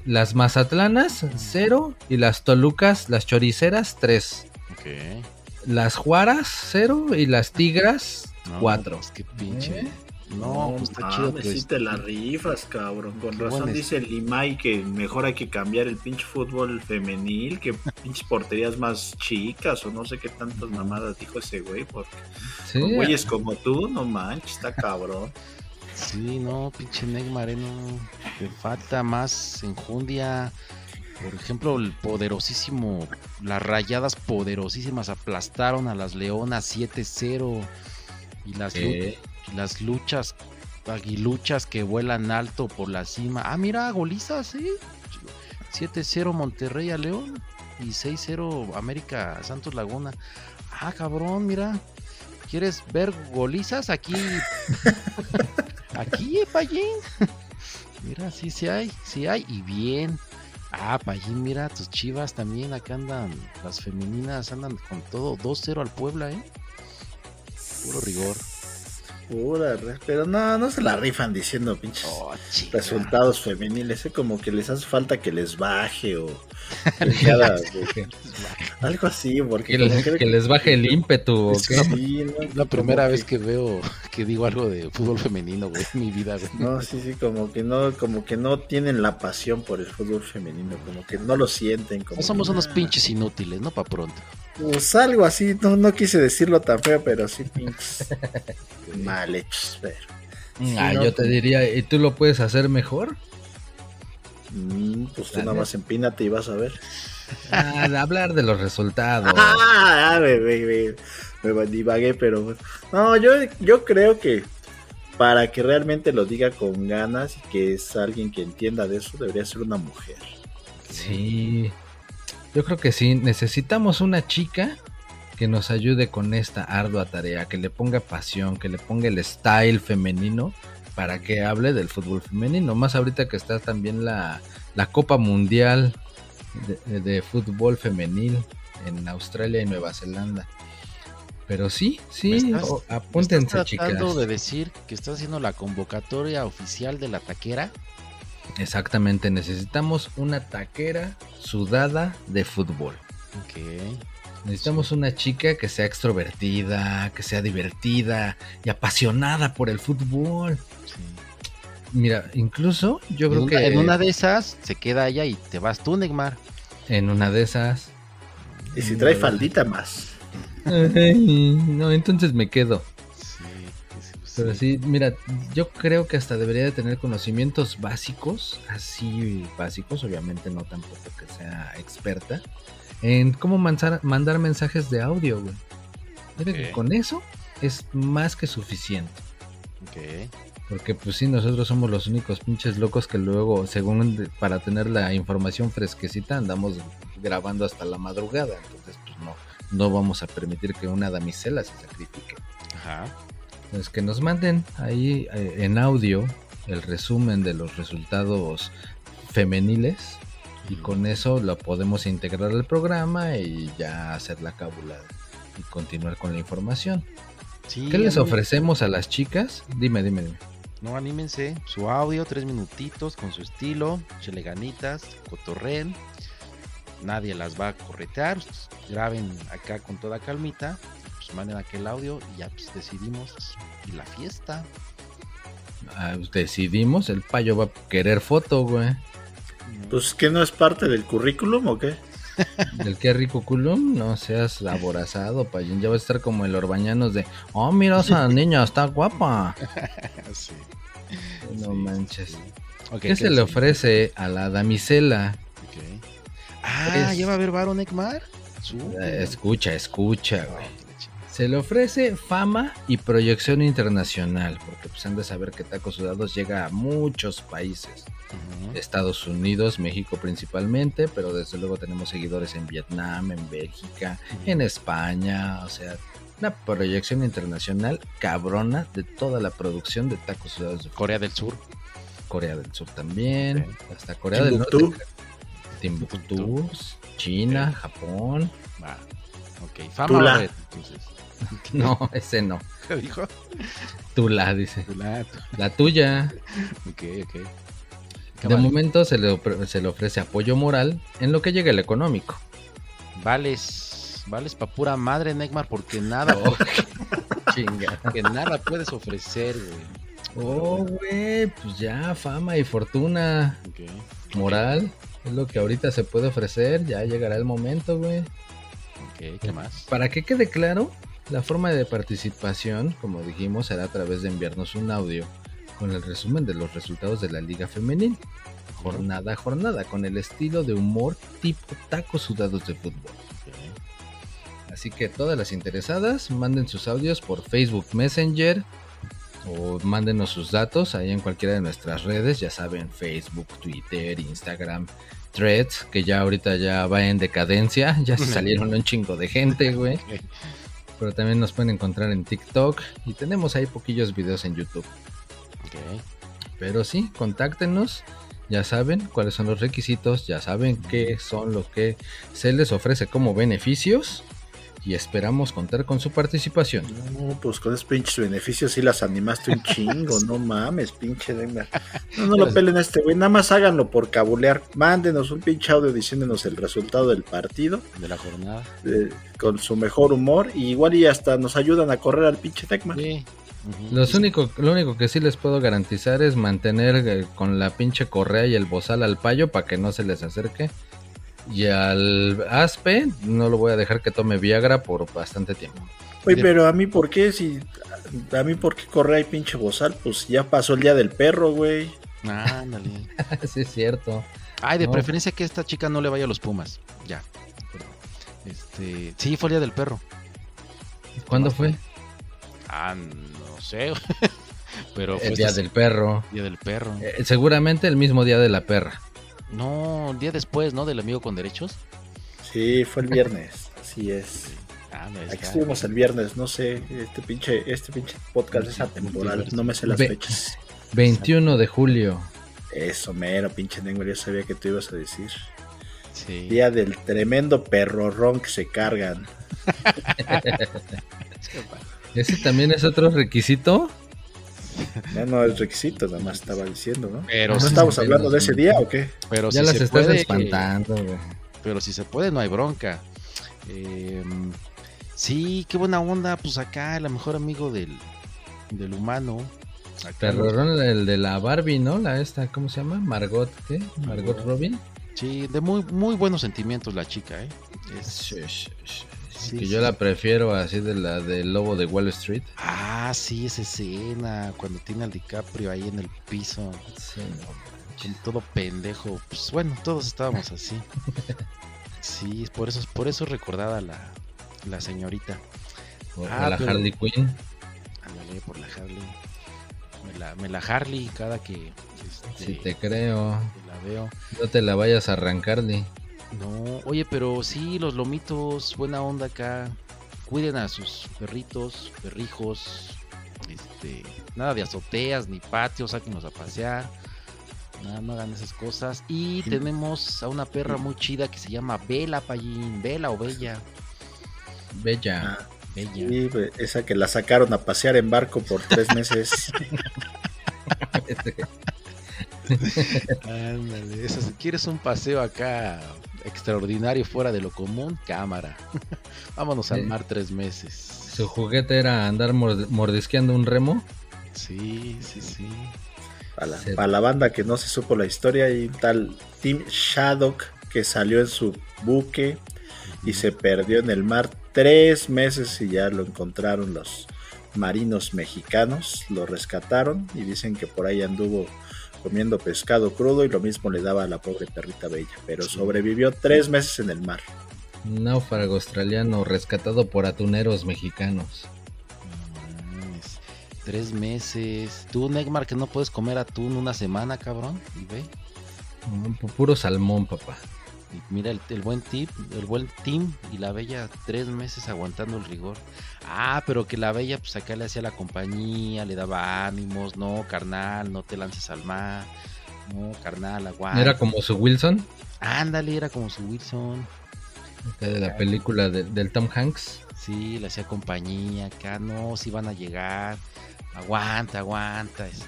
Las mazatlanas 0 y las tolucas, las choriceras 3. Ok. Las juaras 0 y las tigras No, 4. pues qué pinche. ¿Eh? No, pues está chido. mames, pero sí es- te la rifas, cabrón. Con razón dice el Limay que mejor hay que cambiar el pinche fútbol femenil, que pinches porterías más chicas o no sé qué tantas mamadas dijo ese güey. Porque Sí, con güeyes como tú, no manches, está cabrón. Sí, no, pinche Neymar, eh, no. Le falta más enjundia. Por ejemplo, el poderosísimo. Las rayadas poderosísimas aplastaron a las Leonas 7-0. Y las, las luchas, aguiluchas que vuelan alto por la cima. Ah, mira, golizas, sí. 7-0 Monterrey a León. Y 6-0 América Santos Laguna. Ah, cabrón, mira. ¿Quieres ver golizas? Aquí. Aquí, eh, Payín. Mira, sí, sí hay, sí hay. Y bien. Ah, Payín, mira, tus chivas también. Acá andan, las femeninas andan con todo. 2-0 al Puebla, ¿eh? Puro rigor. Pura pero no, no se la rifan diciendo pinches Oh, resultados femeniles. Es como que les hace falta que les baje o güey. algo así, porque Que, les, que- que les baje el ímpetu, ¿o es qué? que sí, ¿no? Es la primera vez que veo que digo algo de fútbol femenino, güey, en mi vida, güey. No, sí, sí, como que no, como que no tienen la pasión por el fútbol femenino, como que no lo sienten. Como No somos que, unos pinches inútiles, ¿no? Pa' pronto. Pues algo así, no, no quise decirlo tan feo, pero sí pinches mal hechos, pero. Ah, Sí, no, yo te como- diría, ¿y tú lo puedes hacer mejor? Mm, pues tú nada más empínate y vas a ver. Ah, de hablar de los resultados. Ah, me, me, me, me divagué, pero no, yo, yo creo que para que realmente lo diga con ganas y que es alguien que entienda de eso, debería ser una mujer. Sí, yo creo que sí. Necesitamos una chica que nos ayude con esta ardua tarea, que le ponga pasión, que le ponga el style femenino para que hable del fútbol femenino. Más ahorita que está también la, la Copa Mundial de, de fútbol femenil en Australia y Nueva Zelanda. Pero sí, ¿Me sí, estás- o- ¿Me apúntense estás chicas. tratando de decir que estás haciendo la convocatoria oficial de la taquera? Exactamente, necesitamos una taquera sudada de fútbol. Ok. Necesitamos una chica que sea extrovertida, que sea divertida y apasionada por el fútbol. Sí. Mira, incluso yo En creo una, que en una de esas se queda ella y te vas tú, Neymar. en una de esas. Y si trae faldita más. No, entonces me quedo. Pero sí, mira, yo creo que hasta debería de tener conocimientos básicos, así básicos, obviamente no tampoco que sea experta, en cómo mandar, mandar mensajes de audio, güey. Mira que Ok. con eso es más que suficiente. Ok. Porque pues sí, nosotros somos los únicos pinches locos que luego, según para tener la información fresquecita, andamos grabando hasta la madrugada. Entonces, pues no, no vamos a permitir que una damisela se sacrifique. Ajá. Pues que nos manden ahí eh, en audio el resumen de los resultados femeniles y con eso lo podemos integrar al programa y ya hacer la cábula y continuar con la información. Sí, ¿Qué les ofrecemos a las chicas? Dime, dime, dime. No, anímense. Su audio, tres minutitos con su estilo. Chele ganitas, cotorren. Nadie las va a corretear. Graben acá con toda calmita. Pues manden aquel audio y ya pues decidimos. Y la fiesta. Ah, decidimos, el payo va a querer foto, güey. Pues que no es parte del currículum o qué? Del qué rico culum, no seas aborazado, payín. Ya va a estar como el Orbañanos de, oh, mira esa niña, está guapa. sí. No Sí, manches. sí. ¿Qué se le ofrece a la damisela? Ok. Ah, Es- ¿ya va a haber Baron Ekmar? Escucha, escucha, güey. Se le ofrece fama y proyección internacional, porque pues han de saber que Tacos Sudados llega a muchos países. Estados Unidos, México principalmente, pero desde luego tenemos seguidores en Vietnam, en Bélgica, en España, o sea, una proyección internacional cabrona de toda la producción de tacos sudados de Corea del Sur. Corea del Sur también, hasta Corea del Timbuktu. Norte, Timbuktu, China, Japón, Va. Ok, fama Tula. entonces. no, ese no, ¿Qué dijo? Tula dice, Tula, la tuya. Ok, ok. ¿Qué De vale? momento se le, se le ofrece apoyo moral en lo que llegue el económico. Vales, vales pa' pura madre, Neymar, porque nada, Chinga. que nada puedes ofrecer, güey. Oh, güey, pues ya, fama y fortuna moral. Es lo que ahorita se puede ofrecer, ya llegará el momento, güey. ok, ¿qué más? Para que quede claro, la forma de participación, como dijimos, será a través de enviarnos un audio con el resumen de los resultados de la Liga Femenil, jornada a jornada, con el estilo de humor tipo tacos sudados de fútbol. Así que todas las interesadas manden sus audios por Facebook Messenger o mándenos sus datos ahí en cualquiera de nuestras redes, ya saben, Facebook, Twitter, Instagram, Threads, que ya ahorita ya va en decadencia, ya se salieron un chingo de gente, güey. Pero también nos pueden encontrar en TikTok y tenemos ahí poquillos videos en YouTube. Pero sí, contáctenos. Ya saben cuáles son los requisitos, ya saben qué son lo que se les ofrece como beneficios y esperamos contar con su participación. No, pues con esos pinches beneficios sí las animaste un chingo, no mames, pinche Denver. No, no lo pelen a este güey, nada más háganlo por cabulear. Mándenos un pinche audio diciéndonos el resultado del partido De la jornada. eh, con su mejor humor y igual y hasta nos ayudan a correr al pinche Tecma. Sí. Los único, lo único que sí les puedo garantizar es mantener eh, con la pinche correa y el bozal al payo para que no se les acerque. Y al aspe no lo voy a dejar que tome Viagra por bastante tiempo. Oye, pero a mí por qué si a mí por qué corre ahí pinche bozal, pues ya pasó el día del perro, güey. Ándale. sí, es cierto. Ay, de No. preferencia que esta chica no le vaya a los Pumas. Ya. Este, sí, fue el día del perro. ¿Cuándo fue? Ah, no sé. Pero fue El día este del perro. día del perro. Eh, seguramente el mismo día de la perra. No, el día después, ¿no? Del amigo con derechos. Sí, fue el viernes, así es. Ah, ahí Aquí estuvimos el viernes, no sé, este pinche, este pinche podcast es atemporal, no me sé las Ve- fechas. 21 de julio. Eso, mero, pinche Nengo, ya sabía que tú ibas a decir. Sí. Día del tremendo perrorrón que se cargan. ¿Ese también es otro requisito? Ya no es requisito, nada más estaba diciendo, ¿no? Pero ¿No sí, estamos hablando de ese día o qué? pero ya si las se estás puede, espantando, güey. Pero si se puede, no hay bronca. Eh, sí, qué buena onda. Pues acá, el mejor amigo del, del humano. Acá Perrorón, el de la Barbie, ¿no? La esta, ¿cómo se llama? Margot, ¿qué? Margot Margot. Robin. Sí, de muy, muy buenos sentimientos la chica, ¿eh? Es- Sí, que sí. yo la prefiero así de la del lobo de Wall Street. Ah, sí, esa escena, cuando tiene al DiCaprio ahí en el piso, Sí, con todo pendejo. Pues bueno, todos estábamos así. Sí, por eso, por eso es recordada la, la señorita. Ah, a la pero- Harley Quinn. Ándale por la Harley. Me la, me la Harley cada que este, Si te creo. que la veo. No te la vayas a arrancar ni. No, oye, pero sí, los lomitos, buena onda acá. Cuiden a sus perritos, perrijos. Este, nada de azoteas ni patios, sáquenlos a pasear. Nada, no hagan esas cosas. Y tenemos a una perra muy chida que se llama Bella Payín. Bella o Bella. Bella. Ah, Bella. sí, esa que la sacaron a pasear en barco por tres meses. Ándale, eso, si quieres un paseo acá extraordinario fuera de lo común, cámara. Vámonos al mar tres meses. Su juguete era andar mord- mordisqueando un remo. Sí, sí, sí. Para la, para la banda que no se supo la historia, hay un tal Tim Shaddock que salió en su buque y se perdió en el mar tres meses y ya lo encontraron los marinos mexicanos, lo rescataron y dicen que por ahí anduvo comiendo pescado crudo y lo mismo le daba a la pobre perrita bella, pero sobrevivió tres meses en el mar. Náufrago australiano rescatado por atuneros mexicanos. Mames, Tres meses. Tú, Neymar, que no puedes comer atún una semana, cabrón. Y ve. Pu- Puro salmón, papá. Mira el, el buen tip, el buen team y la bella tres meses aguantando el rigor. Ah, pero que la bella pues acá le hacía la compañía, le daba ánimos, no, carnal, no te lances al mar, no, carnal, aguanta. Era como su Wilson, Ándale, era como su Wilson. acá de la película de- del Tom Hanks. Sí, le hacía compañía, acá no, si van a llegar, aguanta, aguanta. Este,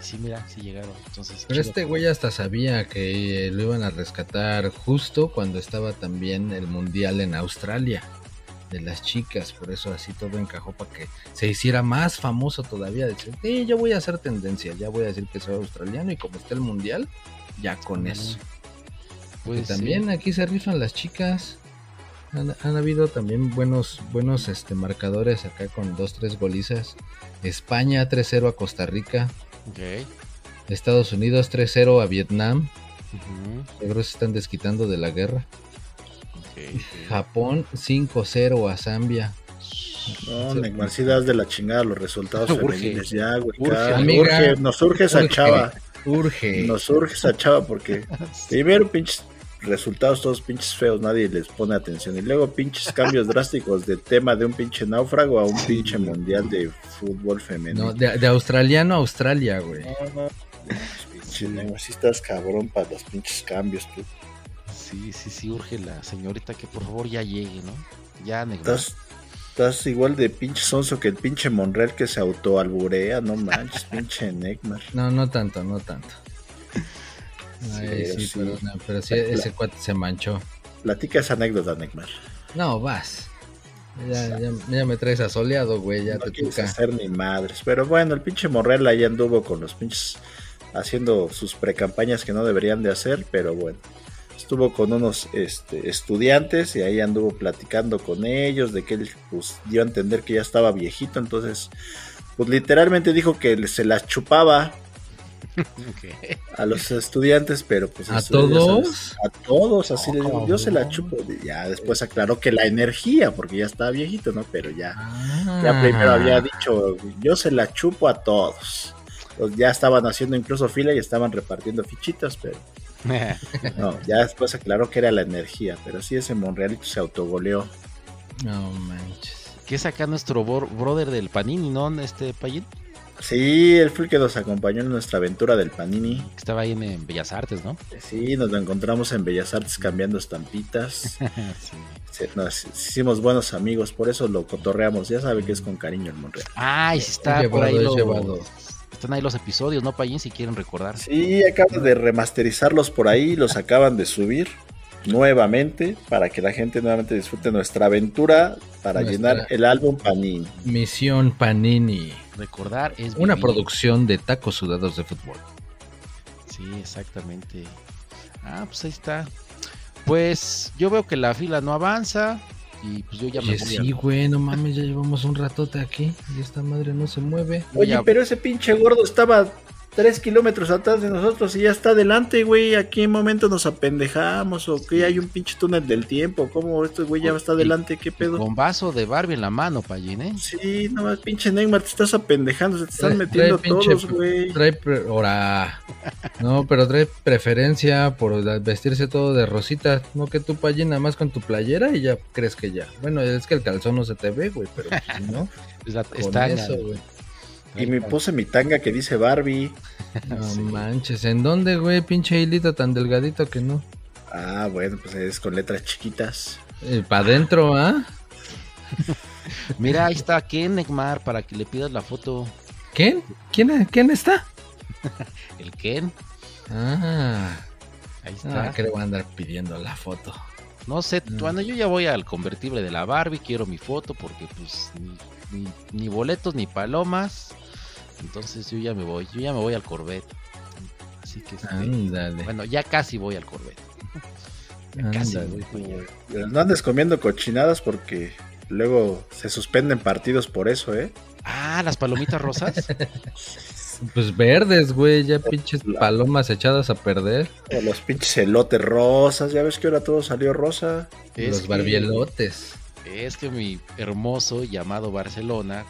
sí, mira, sí llegaron. Entonces, Pero chido este güey hasta sabía que eh, lo iban a rescatar justo cuando estaba también el mundial en Australia de las chicas, por eso así todo encajó para que se hiciera más famoso todavía. Decir, sí, yo voy a hacer tendencia, ya voy a decir que soy australiano y como está el mundial, ya con eso. Pues, sí. también aquí se rifan las chicas. Han, han habido también buenos, buenos este, marcadores acá con dos, tres golizas. España 3-0 a Costa Rica. Ok. Estados Unidos 3-0 a Vietnam. ujú, Seguro se están desquitando de la guerra. ok, ok. Japón 5-0 a Zambia. No. Neymar, sí das de la chingada los resultados femeniles ya, güey. Urge, amiga. urge, nos urge esa Urge. chava. Urge. Nos urge esa chava porque primero pinches resultados todos pinches feos, nadie les pone atención. Y luego pinches cambios drásticos de tema de un pinche náufrago a un pinche mundial de fútbol femenino. No, de, de australiano a Australia, güey. No, no. Pinche estás cabrón para los pinches cambios, tú. Sí, sí, sí, urge la señorita que por favor ya llegue, ¿no? Ya, negro. Estás, estás igual de pinche sonso que el pinche Monreal que se autoalburea, no manches, pinche Neymar. No, no tanto, no tanto. Ay, Sí, sí, sí. perdona, pero sí, ese cuate se manchó. Platica esa anécdota, Neymar. No, vas. Ya, ya, ya me traes asoleado, güey, ya no te toca. hacer ni madres. Pero bueno, el pinche Morrell ahí anduvo con los pinches haciendo sus precampañas que no deberían de hacer, pero bueno. Estuvo con unos este, estudiantes y ahí anduvo platicando con ellos de que él pues, dio a entender que ya estaba viejito, entonces pues literalmente dijo que se las chupaba A los estudiantes, pero pues ¿A todos? sabes, a todos, así digo, yo se la cabrón. chupo. Ya después aclaró que la energía, porque ya estaba viejito, ¿no? Pero ya Ah. ya primero había dicho, yo se la chupo a todos. Pues ya estaban haciendo incluso fila y estaban repartiendo fichitas, pero no, ya después aclaró que era la energía, pero sí ese Monrealito se autogoleó. No manches. que es acá nuestro brother del Panini, ¿no? Este Payín, Sí, él fue el que nos acompañó en nuestra aventura del Panini. que estaba ahí en, en Bellas Artes, ¿no? Sí, nos lo encontramos en Bellas Artes cambiando estampitas. Sí. Nos hicimos buenos amigos, por eso lo cotorreamos. Ya sabe que es con cariño el Monreal. Y si está Es por ahí llevado. están ahí los episodios, ¿no, Payín? Si quieren recordar. Sí, acaban de remasterizarlos por ahí, los acaban de subir nuevamente para que la gente nuevamente disfrute nuestra aventura para Nuestra- llenar el álbum Panini. Misión Panini. Recordar es Una vivir. producción de tacos sudados de fútbol. Sí, exactamente. Ah, pues ahí está. Pues yo veo que la fila no avanza. Y pues yo ya me voy sí, güey, no mames, ya llevamos un ratote aquí y esta madre no se mueve. Oye, Ya- pero ese pinche gordo estaba tres kilómetros atrás de nosotros y ya está adelante, güey. ¿A qué momento nos apendejamos? ¿O que hay un pinche túnel del tiempo? ¿Cómo este güey ya está adelante? ¿Qué pedo? Con vaso de Barbie en la mano, Pallín, ¿eh? Sí, no más, pinche Neymar, te estás apendejando, se te están Trae- metiendo trae pinche- todos, güey. Trae ora. No, pero trae preferencia por vestirse todo de rosita. No que tú allí nada más con tu playera y ya crees que ya. Bueno, es que el calzón no se te ve, güey, pero pues, si no, Es la- con está eso, güey. Y me puse mi tanga que dice Barbie. No Sí. manches, ¿en dónde, güey? Pinche hilito tan delgadito que no. Ah, bueno, pues es con letras chiquitas. Eh, pa' adentro, ¿ah? Mira, ahí está Ken Neymar para que le pidas la foto. ¿Quién? ¿Quién, ¿Quién está? El Ken, Ah, ahí está. ah, que le voy a andar pidiendo la foto. No sé, Mm. cuando yo ya voy al convertible de la Barbie, quiero mi foto porque pues ni, ni- ni boletos ni palomas. Entonces yo ya me voy, yo ya me voy al Corvette. Así que este, bueno, ya casi voy al Corvette. Ya casi voy allá. No andes comiendo cochinadas porque luego se suspenden partidos por eso, ¿eh? Ah, las palomitas rosas. Pues verdes, güey, ya pinches palomas echadas a perder. O los pinches elotes rosas, ya ves que ahora todo salió rosa. Es los que- barbielotes. Es que mi hermoso llamado Barcelona,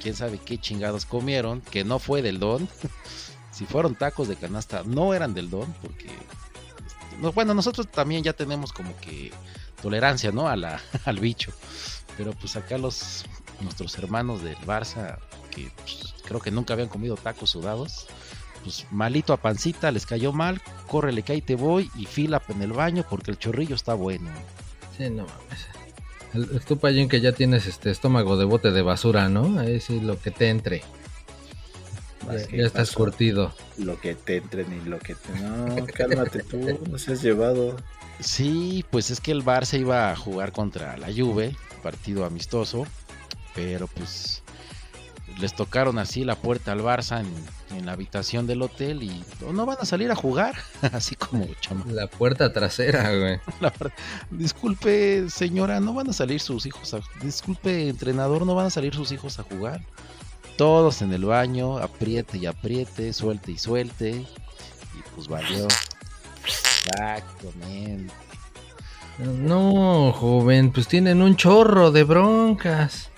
quién sabe qué chingados comieron, que no fue del don. si fueron tacos de canasta, no eran del don, porque. este, no, bueno, nosotros también ya tenemos como que tolerancia, ¿no? A la, al bicho. Pero pues acá los nuestros hermanos del Barça, que pues, creo que nunca habían comido tacos sudados, pues malito a pancita, les cayó mal, córrele que ahí te voy y fila en el baño porque el chorrillo está bueno. Sí, no mames. El- el Tú, Payín, que ya tienes este estómago de bote de basura, ¿no? Ahí sí, lo que te entre. Ya, estás curtido. Lo que te entre ni lo que te. No, cálmate tú, no seas llevado. Sí, pues es que el Barça iba a jugar contra la Juve, partido amistoso, pero pues les tocaron así la puerta al Barça en, en la habitación del hotel y "Oh, no van a salir a jugar, así como chama. La puerta trasera, güey. La disculpe señora, no van a salir sus hijos a, disculpe entrenador, no van a salir sus hijos a jugar. Todos en el baño, apriete y apriete, suelte y suelte y pues valió. Exactamente. No, joven, pues tienen un chorro de broncas.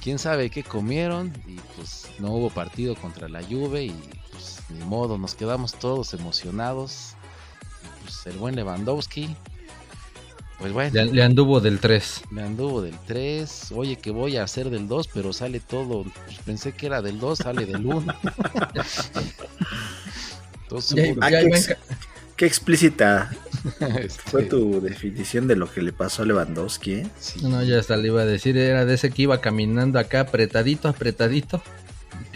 Quién sabe qué comieron y pues no hubo partido contra la Juve y pues ni modo, nos quedamos todos emocionados. Y, pues el buen Lewandowski, pues bueno, Le, le anduvo del 3. me anduvo del 3, oye que voy a hacer del 2, pero sale todo, pues, pensé que era del 2, sale del 1. Entonces, Ya, ya iba qué explícita este, fue tu definición de lo que le pasó a Lewandowski, ¿eh? sí, No, ya hasta le iba a decir, era de ese que iba caminando acá apretadito, apretadito.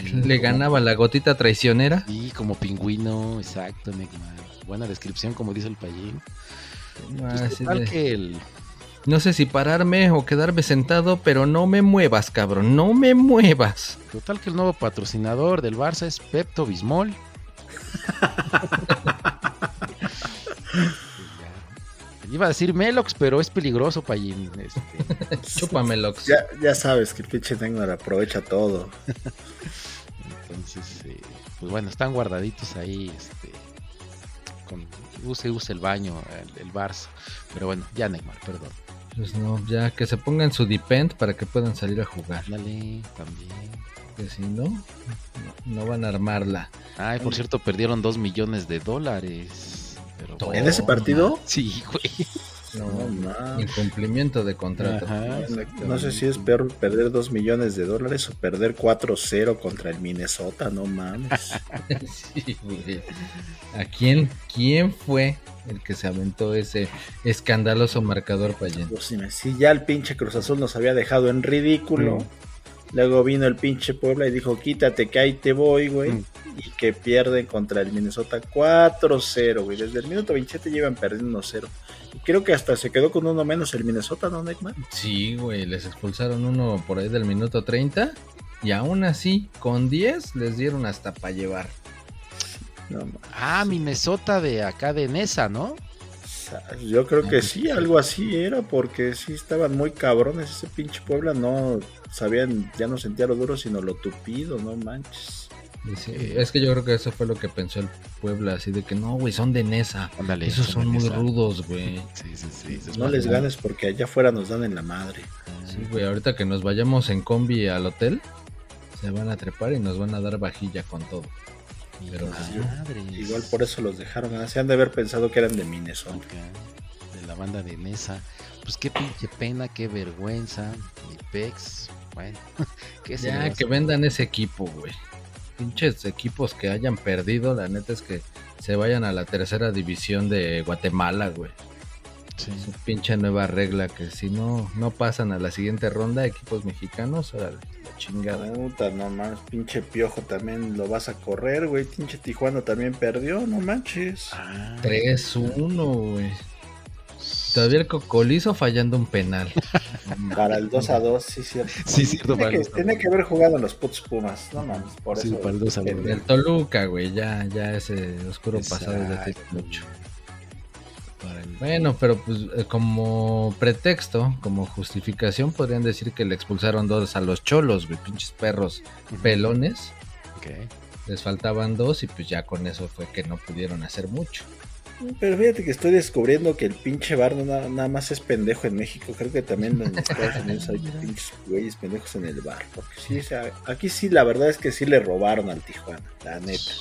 Le ganaba la gotita traicionera. Sí, como pingüino, exacto, Neymar. Buena descripción, como dice el payín. Pues, Así total de, que el, No sé si pararme o quedarme sentado, pero no me muevas, cabrón, no me muevas. Total que el nuevo patrocinador del Barça es Pepto Bismol. Iba a decir Melox, pero es peligroso, Payín. Este, Chúpamelox. Ya, ya sabes que el pinche Neymar aprovecha todo. entonces, eh, pues bueno, están guardaditos ahí. Este, con, use, use el baño, el, el Barça. Pero bueno, ya Neymar, perdón. Pues no, ya que se pongan su depend para que puedan salir a jugar. Ándale, también. Que si no, no, no van a armarla. Ay, por cierto, perdieron dos millones de dólares. ¿En ese partido? Sí, güey. No, No, mames. incumplimiento de contrato. Ajá, No sé si es peor perder 2 millones de dólares o perder 4-0 contra el Minnesota, no mames. Sí, güey. ¿A quién, quién fue el que se aventó ese escandaloso marcador Payén? Pues, si si ya el pinche Cruz Azul nos había dejado en ridículo, luego vino el pinche Puebla y dijo, quítate que ahí te voy, güey. Mm. Y que pierden contra el Minnesota 4-0, güey. Desde el minuto 27 llevan perdiendo 1-0. Y creo que hasta se quedó con uno menos el Minnesota, ¿no, Neymar? Sí, güey, les expulsaron uno por ahí del minuto 30 y aún así, con 10 les dieron hasta para llevar. No. Ah, Minnesota de acá de Nesa, ¿no? Yo creo que sí, algo así era, porque sí estaban muy cabrones. Ese pinche Puebla no sabían, ya no sentía lo duro, sino lo tupido, no manches. Es que yo creo que eso fue lo que pensó el Puebla, así de que no, güey, son de Nesa. Esos son muy rudos, güey. Sí, sí, sí. No les ganes porque allá afuera nos dan en la madre. Sí, güey, ahorita que nos vayamos en combi al hotel, se van a trepar y nos van a dar vajilla con todo. Pero igual por eso los dejaron. Se han de haber pensado que eran de Minnesota. De la banda de Mesa. Pues qué pinche pena, qué vergüenza. Mi Pex. Bueno, ya que vendan ese equipo, güey. Pinches equipos que hayan perdido, la neta es que se vayan a la tercera división de Guatemala, güey. Sí. pinche nueva regla que si no no pasan a la siguiente ronda equipos mexicanos, órale. Chingada. Puta, no más, pinche piojo también lo vas a correr, güey. Pinche Tijuana también perdió, no manches. 3-1, ah. güey. Todavía el Cocolizo fallando un penal. para el 2 a 2, sí, cierto. Sí, cierto. Tiene, que, tiene que haber jugado en los Puts Pumas, no mames, por sí, eso. Para el 2 a 2. El Toluca, güey, ya, ya ese oscuro pasado ya te mucho. Bueno, pero pues eh, como pretexto, como justificación, podrían decir que le expulsaron dos a los cholos, güey, pinches perros pelones. Les faltaban dos y pues ya con eso fue que no pudieron hacer mucho. Pero fíjate que estoy descubriendo que el pinche bar no nada, más es pendejo en México. Creo que también en Estados Unidos hay pinches güeyes pendejos en el bar. Porque sí, aquí sí, la verdad es que sí le robaron al Tijuana, la neta.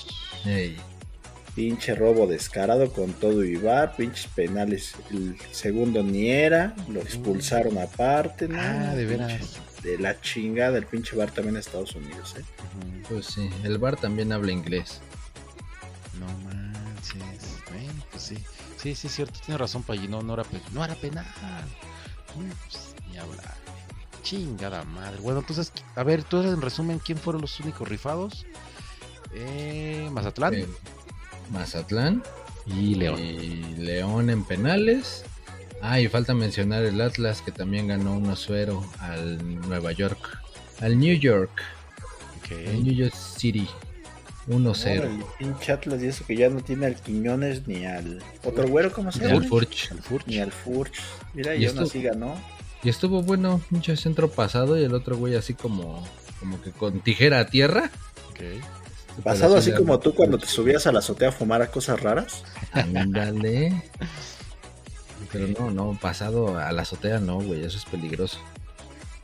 Pinche robo descarado con todo Ibar, pinches penales. El segundo ni era, lo expulsaron aparte, ¿no? Ah, de veras. De la chingada el pinche bar también en Estados Unidos, ¿eh? Pues sí, el bar también habla inglés. No manches. Pues sí. Sí, sí, es cierto, tiene razón, Pallí. No, era, no era penal. Pues, ni hablar. Chingada madre. Bueno, entonces, a ver, tú en resumen, ¿quién fueron los únicos rifados? Eh, Mazatlán. Eh, Mazatlán y León. León en penales. Ah, y falta mencionar el Atlas que también ganó 1-0 al Nueva York, al New York, okay. New York City. 1-0. el pinche Atlas y eso que ya no tiene al Quiñones ni al otro güero, ¿cómo se llama? Al Furch. Ni al Furch. Mira, y, aún así ganó. Y estuvo bueno, pinche centro pasado y el otro güey así como, como que con tijera a tierra. Okay. Pasado así como tú cuando te subías a la azotea a fumar a cosas raras. Ándale. Pero no, no, pasado a la azotea no, güey, eso es peligroso.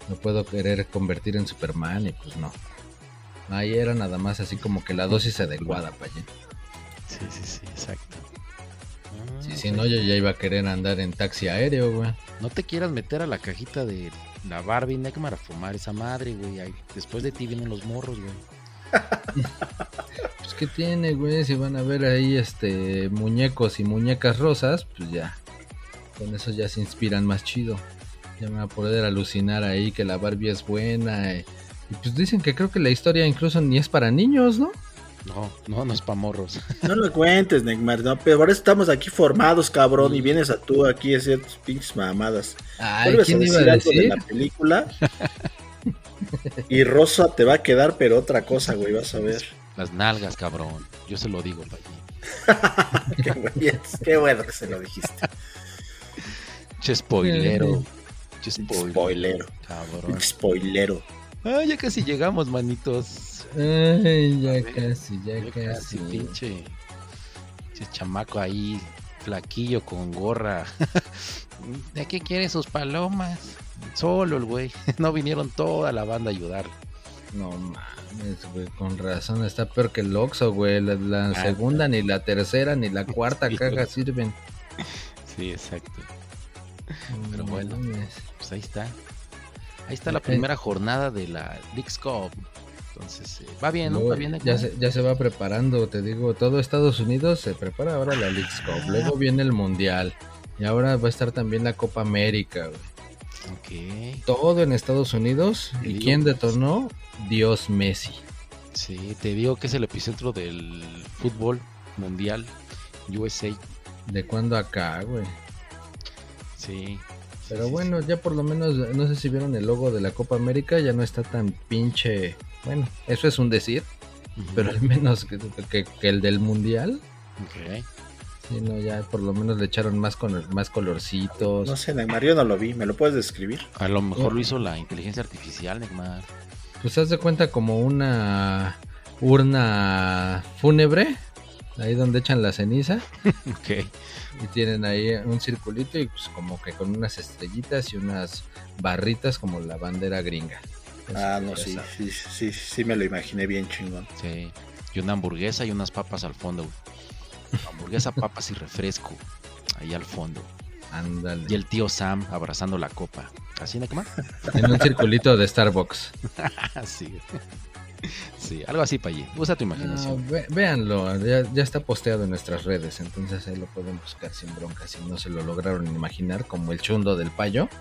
No puedo querer convertir en Superman y pues no. Ahí era nada más así como que la dosis adecuada para allá. Sí, sí, sí, exacto. sí, si no, yo ya iba a querer andar en taxi aéreo, güey. No te quieras meter a la cajita de la Barbie Neckmar a fumar esa madre, güey. Después de ti vienen los morros, güey. pues que tiene, güey, si van a ver ahí este muñecos y muñecas rosas, pues ya. Con eso ya se inspiran más chido. Ya van a poder alucinar ahí que la Barbie es buena. Y, pues dicen que creo que la historia incluso ni es para niños, ¿no? No, no, no es para morros. No lo cuentes, Neymar, no, pero ahora estamos aquí formados, cabrón, y vienes a tú aquí a hacer tus pinches mamadas. Ay, ¿quién iba a decir? de la película y Rosa te va a quedar, pero otra cosa, güey, vas a ver. Las nalgas, cabrón. Yo se lo digo, qué, qué, bueno que se lo dijiste. Che spoilero. Che spoilero. Cabrón. Spoilero. Ah, ya casi llegamos, manitos. Ay, ya casi, ya, casi. Pinche, pinche chamaco ahí, flaquillo con gorra. ¿De qué quiere sus palomas? Solo el güey. No vinieron toda la banda a ayudar. No mames, güey. Con razón. Está peor que el Oxxo, güey. La, ah, segunda, ni la tercera, ni la cuarta caja sirven. Sí, exacto. Pero bueno, pues ahí está. Ahí está la primera jornada de la League's Cup. Entonces, eh, va bien, ¿no? Va bien ya, se, ya se va preparando, te digo. Todo Estados Unidos se prepara ahora la League's Cup. Luego viene el Mundial. Y ahora va a estar también la Copa América, güey. Todo en Estados Unidos. ¿Y quién detonó? Dios Messi. Sí, te digo que es el epicentro del fútbol mundial USA. ¿De cuándo acá, güey? Sí. Pero bueno, ya por lo menos, no sé si vieron el logo de la Copa América, ya no está tan pinche. Bueno, eso es un decir, pero al menos que, el del Mundial. Sí, no, ya por lo menos le echaron más con más colorcitos. No sé, Neymar, yo no lo vi. ¿Me lo puedes describir? A lo mejor lo hizo la inteligencia artificial, Neymar. Pues haz de cuenta como una urna fúnebre, ahí donde echan la ceniza. Ok. Y tienen ahí un circulito y pues como que con unas estrellitas y unas barritas como la bandera gringa. Ah, no, sí, sí, sí, sí, me lo imaginé bien chingón. Sí. Y una hamburguesa y unas papas al fondo. güey. Hamburguesa, papas y refresco. Ahí al fondo. Ándale. Y el tío Sam abrazando la copa. ¿Así, Neymar? En un circulito de Starbucks. sí. Sí, algo así para allí. Usa tu No, imaginación. ve- véanlo, ya, ya está posteado en nuestras redes, entonces ahí lo pueden buscar sin bronca si no se lo lograron imaginar, como el chundo del payo.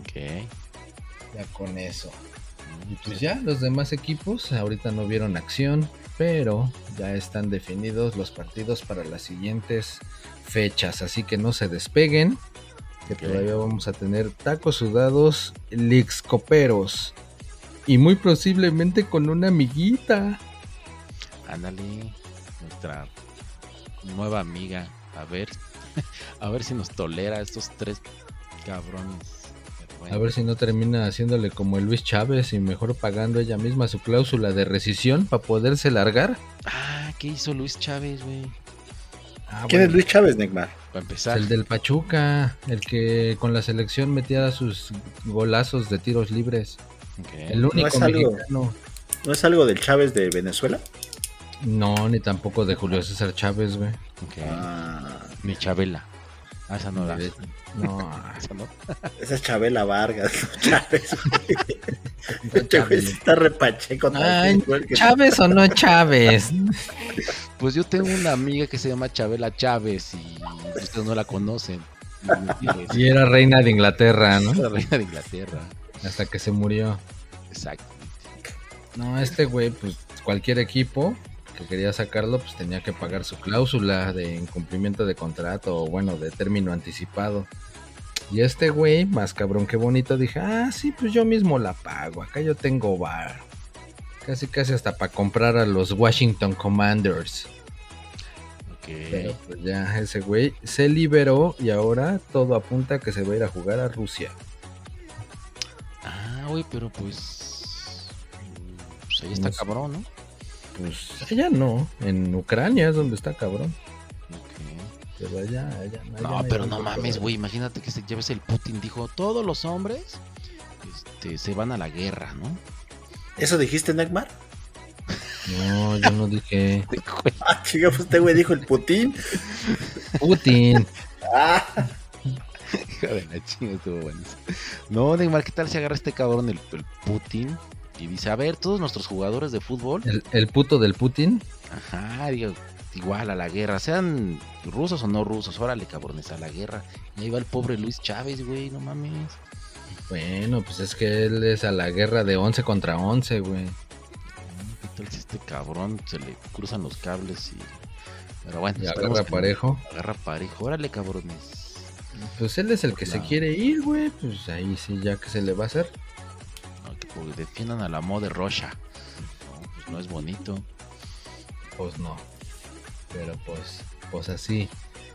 Ok. Ya con eso. Y pues ya, los demás equipos ahorita no vieron acción, pero ya están definidos los partidos para las siguientes fechas, así que no se despeguen, que todavía vamos a tener tacos sudados, leaks coperos y muy posiblemente con una amiguita. Ándale. Nuestra nueva amiga. A ver. A ver si nos tolera estos tres cabrones. Bueno. A ver si no termina haciéndole como el Luis Chávez y mejor pagando ella misma su cláusula de rescisión para poderse largar. Ah, ¿qué hizo Luis Chávez, güey? Ah, ¿Quién es Luis Chávez, Neymar? Para es empezar. el del Pachuca, el que con la selección metía sus golazos de tiros libres. El único es algo- mexicano. ¿No es algo del Chávez de Venezuela? No, ni tampoco de Julio César Chávez, güey. Ok. Ah, Mi Chabela. Ah, esa no la. No, Esa no. esa es Chabela Vargas, no Chávez. Chávez. está repacheco. Ay, ¿Chávez o no Chávez? Pues yo tengo una amiga que se llama Chabela Chávez y ustedes no la conocen. Y- era reina de Inglaterra, ¿no? Reina de Inglaterra. Hasta que se murió. Exacto. No, este güey, pues cualquier equipo que quería sacarlo, pues tenía que pagar su cláusula de incumplimiento de contrato o bueno, de término anticipado. Y este güey, más cabrón que bonito, dije, ah, sí, pues yo mismo la pago, acá yo tengo bar. Casi, casi hasta para comprar a los Washington Commanders. Ok. Pero pues ya ese güey se liberó y ahora todo apunta a que se va a ir a jugar a Rusia. Ah, güey, pero pues. Pues ahí está No sé. cabrón, ¿no? Pues allá no, en Ucrania es donde está cabrón. Ok. Pero allá, allá, allá No, pero no mames, güey. Imagínate que se, ya ves el Putin dijo: todos los hombres este, se van a la guerra, ¿no? ¿Eso dijiste, Neymar? No, yo no dije Ah, chica, pues este güey dijo el Putin. Putin. Ah, hija de la chinga, estuvo bueno. No, Neymar, ¿qué tal si agarra este cabrón el, el Putin y dice: A ver, todos nuestros jugadores de fútbol El, el puto del Putin. Ajá, digo, igual a la guerra, sean rusos o no rusos, órale cabrones, a la guerra. Y ahí va el pobre Luis Chávez, güey, no mames. Bueno, pues es que él es a la guerra de 11 contra 11, güey. ¿Qué tal si este cabrón se le cruzan los cables y... Pero bueno, Y agarra no. parejo. Agarra parejo, órale cabrones. Pues él es el que se quiere ir, güey. Pues ahí sí, ya que se le va a hacer. No, que pues, defiendan a la moda de Rocha. No, pues no es bonito. Pues no. Pero pues, pues así.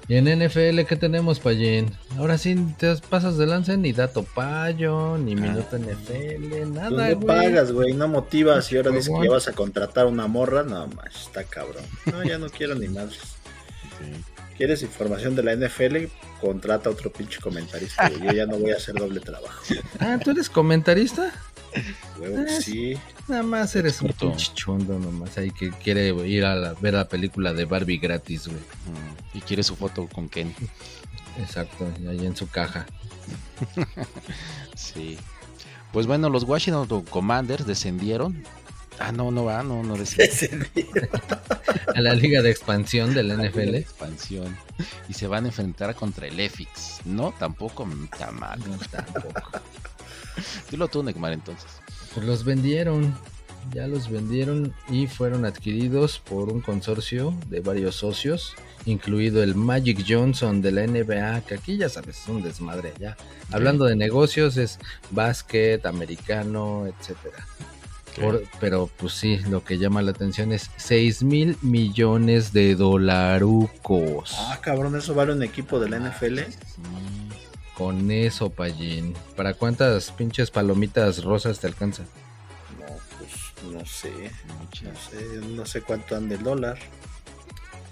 Y en NFL, ¿qué tenemos, Payín? Ahora sí te pasas de lanza ni dato payo, ni minuto NFL, nada, ¿Dónde güey. pagas, güey? No motivas y ahora dices que ya vas a contratar una morra. No, más, está cabrón. No, ya no quiero ni más. Sí. ¿Quieres información de la NFL? Contrata a otro pinche comentarista. güey. Yo ya no voy a hacer doble trabajo. Ah, ¿tú eres comentarista? Ah, sí. Nada más eres un pinche chondo nomás ahí que quiere ir a la- ver la película de Barbie gratis, güey. Mm, Y quiere su foto con Ken. Exacto, ahí en su caja. Sí. Pues bueno, los Washington Commanders descendieron. Ah, no, no va, no, no día. A la liga de expansión del NFL. expansión y se van a enfrentar contra el EFIX. No, tampoco mm, está mal. No, tampoco. Dilo tú, Neymar, entonces. Pues los vendieron, ya los vendieron y fueron adquiridos por un consorcio de varios socios, incluido el Magic Johnson de la NBA, que aquí ya sabes, es un desmadre ya. Hablando de negocios, es básquet, americano, etcétera. Por- pero pues sí, lo que llama la atención es 6 mil millones de dolarucos. Ah, cabrón, eso vale un equipo de la NFL. Sí. Con eso, Pallín. ¿Para cuántas pinches palomitas rosas te alcanza? No, pues no sé. Muchas. No sé, no sé cuánto anda el dólar.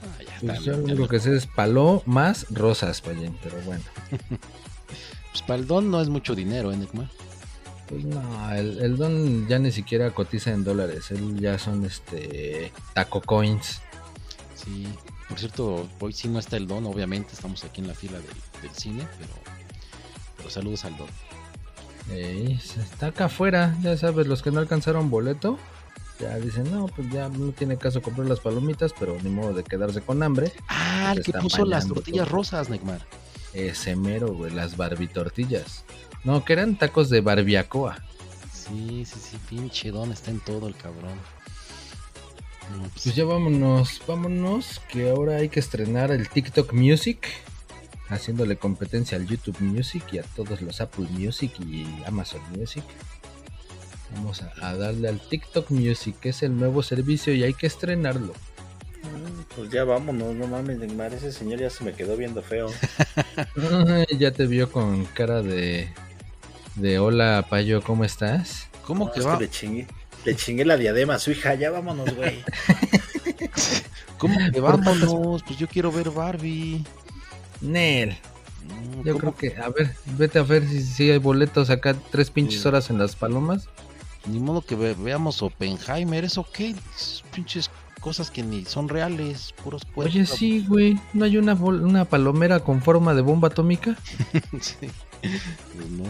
Ah, ya Pues yo lo que sé es paló más rosas, Pallín. Pero bueno. Pues para el don no es mucho dinero, ¿eh, Neymar? Pues no, el, el don ya ni siquiera cotiza en dólares. Él ya son este taco coins. Sí. Por cierto, hoy sí no está el don, obviamente. Estamos aquí en la fila del, del cine, pero, pero saludos al don. Ey, está acá afuera, ya sabes, los que no alcanzaron boleto, ya dicen, no, pues ya no tiene caso comprar las palomitas, pero ni modo de quedarse con hambre. Ah, el que puso las tortillas todo. rosas, Neymar. Ese mero, güey, las barbitortillas. No, que eran tacos de barbiacoa. Sí, sí, sí, pinche don está en todo el cabrón. Pues, Pues ya vámonos, vámonos, que ahora hay que estrenar el TikTok Music, haciéndole competencia al YouTube Music y a todos los Apple Music y Amazon Music. Vamos a, a darle al TikTok Music, que es el nuevo servicio y hay que estrenarlo. Mm, Pues ya vámonos, no mames, Neymar, ese señor ya se me quedó viendo feo. Ay, ya te vio con cara de, de hola Payo, ¿cómo estás? ¿Cómo No, que es va? le chingué, le chingué la diadema a su hija, ya vámonos, güey. ¿Cómo que vámonos? Pues yo quiero ver Barbie. Nel, Mm, yo ¿cómo creo que, a ver, vete a ver si, si hay boletos acá, tres pinches Sí. horas en las palomas. Ni modo que ve- veamos Oppenheimer, ¿eso qué? Es Pinches cosas que ni son reales, puros cuerpos. Oye, sí, güey, ¿no hay una, una palomera con forma de bomba atómica? Sí. Pues no,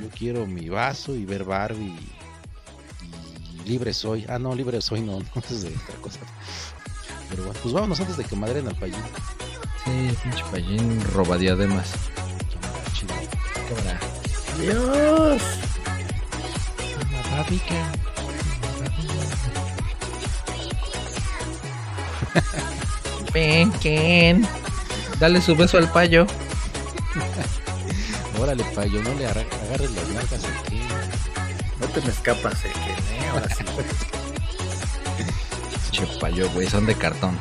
yo quiero mi vaso y ver Barbie y, y libre soy. Ah, no, libre soy no, no es de otra cosa. Pero bueno, pues vámonos antes de que madren al país. Sí, pinche payín robadiademas. Chido. Cámara. Adiós. Ven, Ken. Dale su beso al payo. Órale, payo, no le agarres las nalgas aquí. No te me escapas, el que, ¿eh? Ahora sí. Che payo, güey, son de cartón.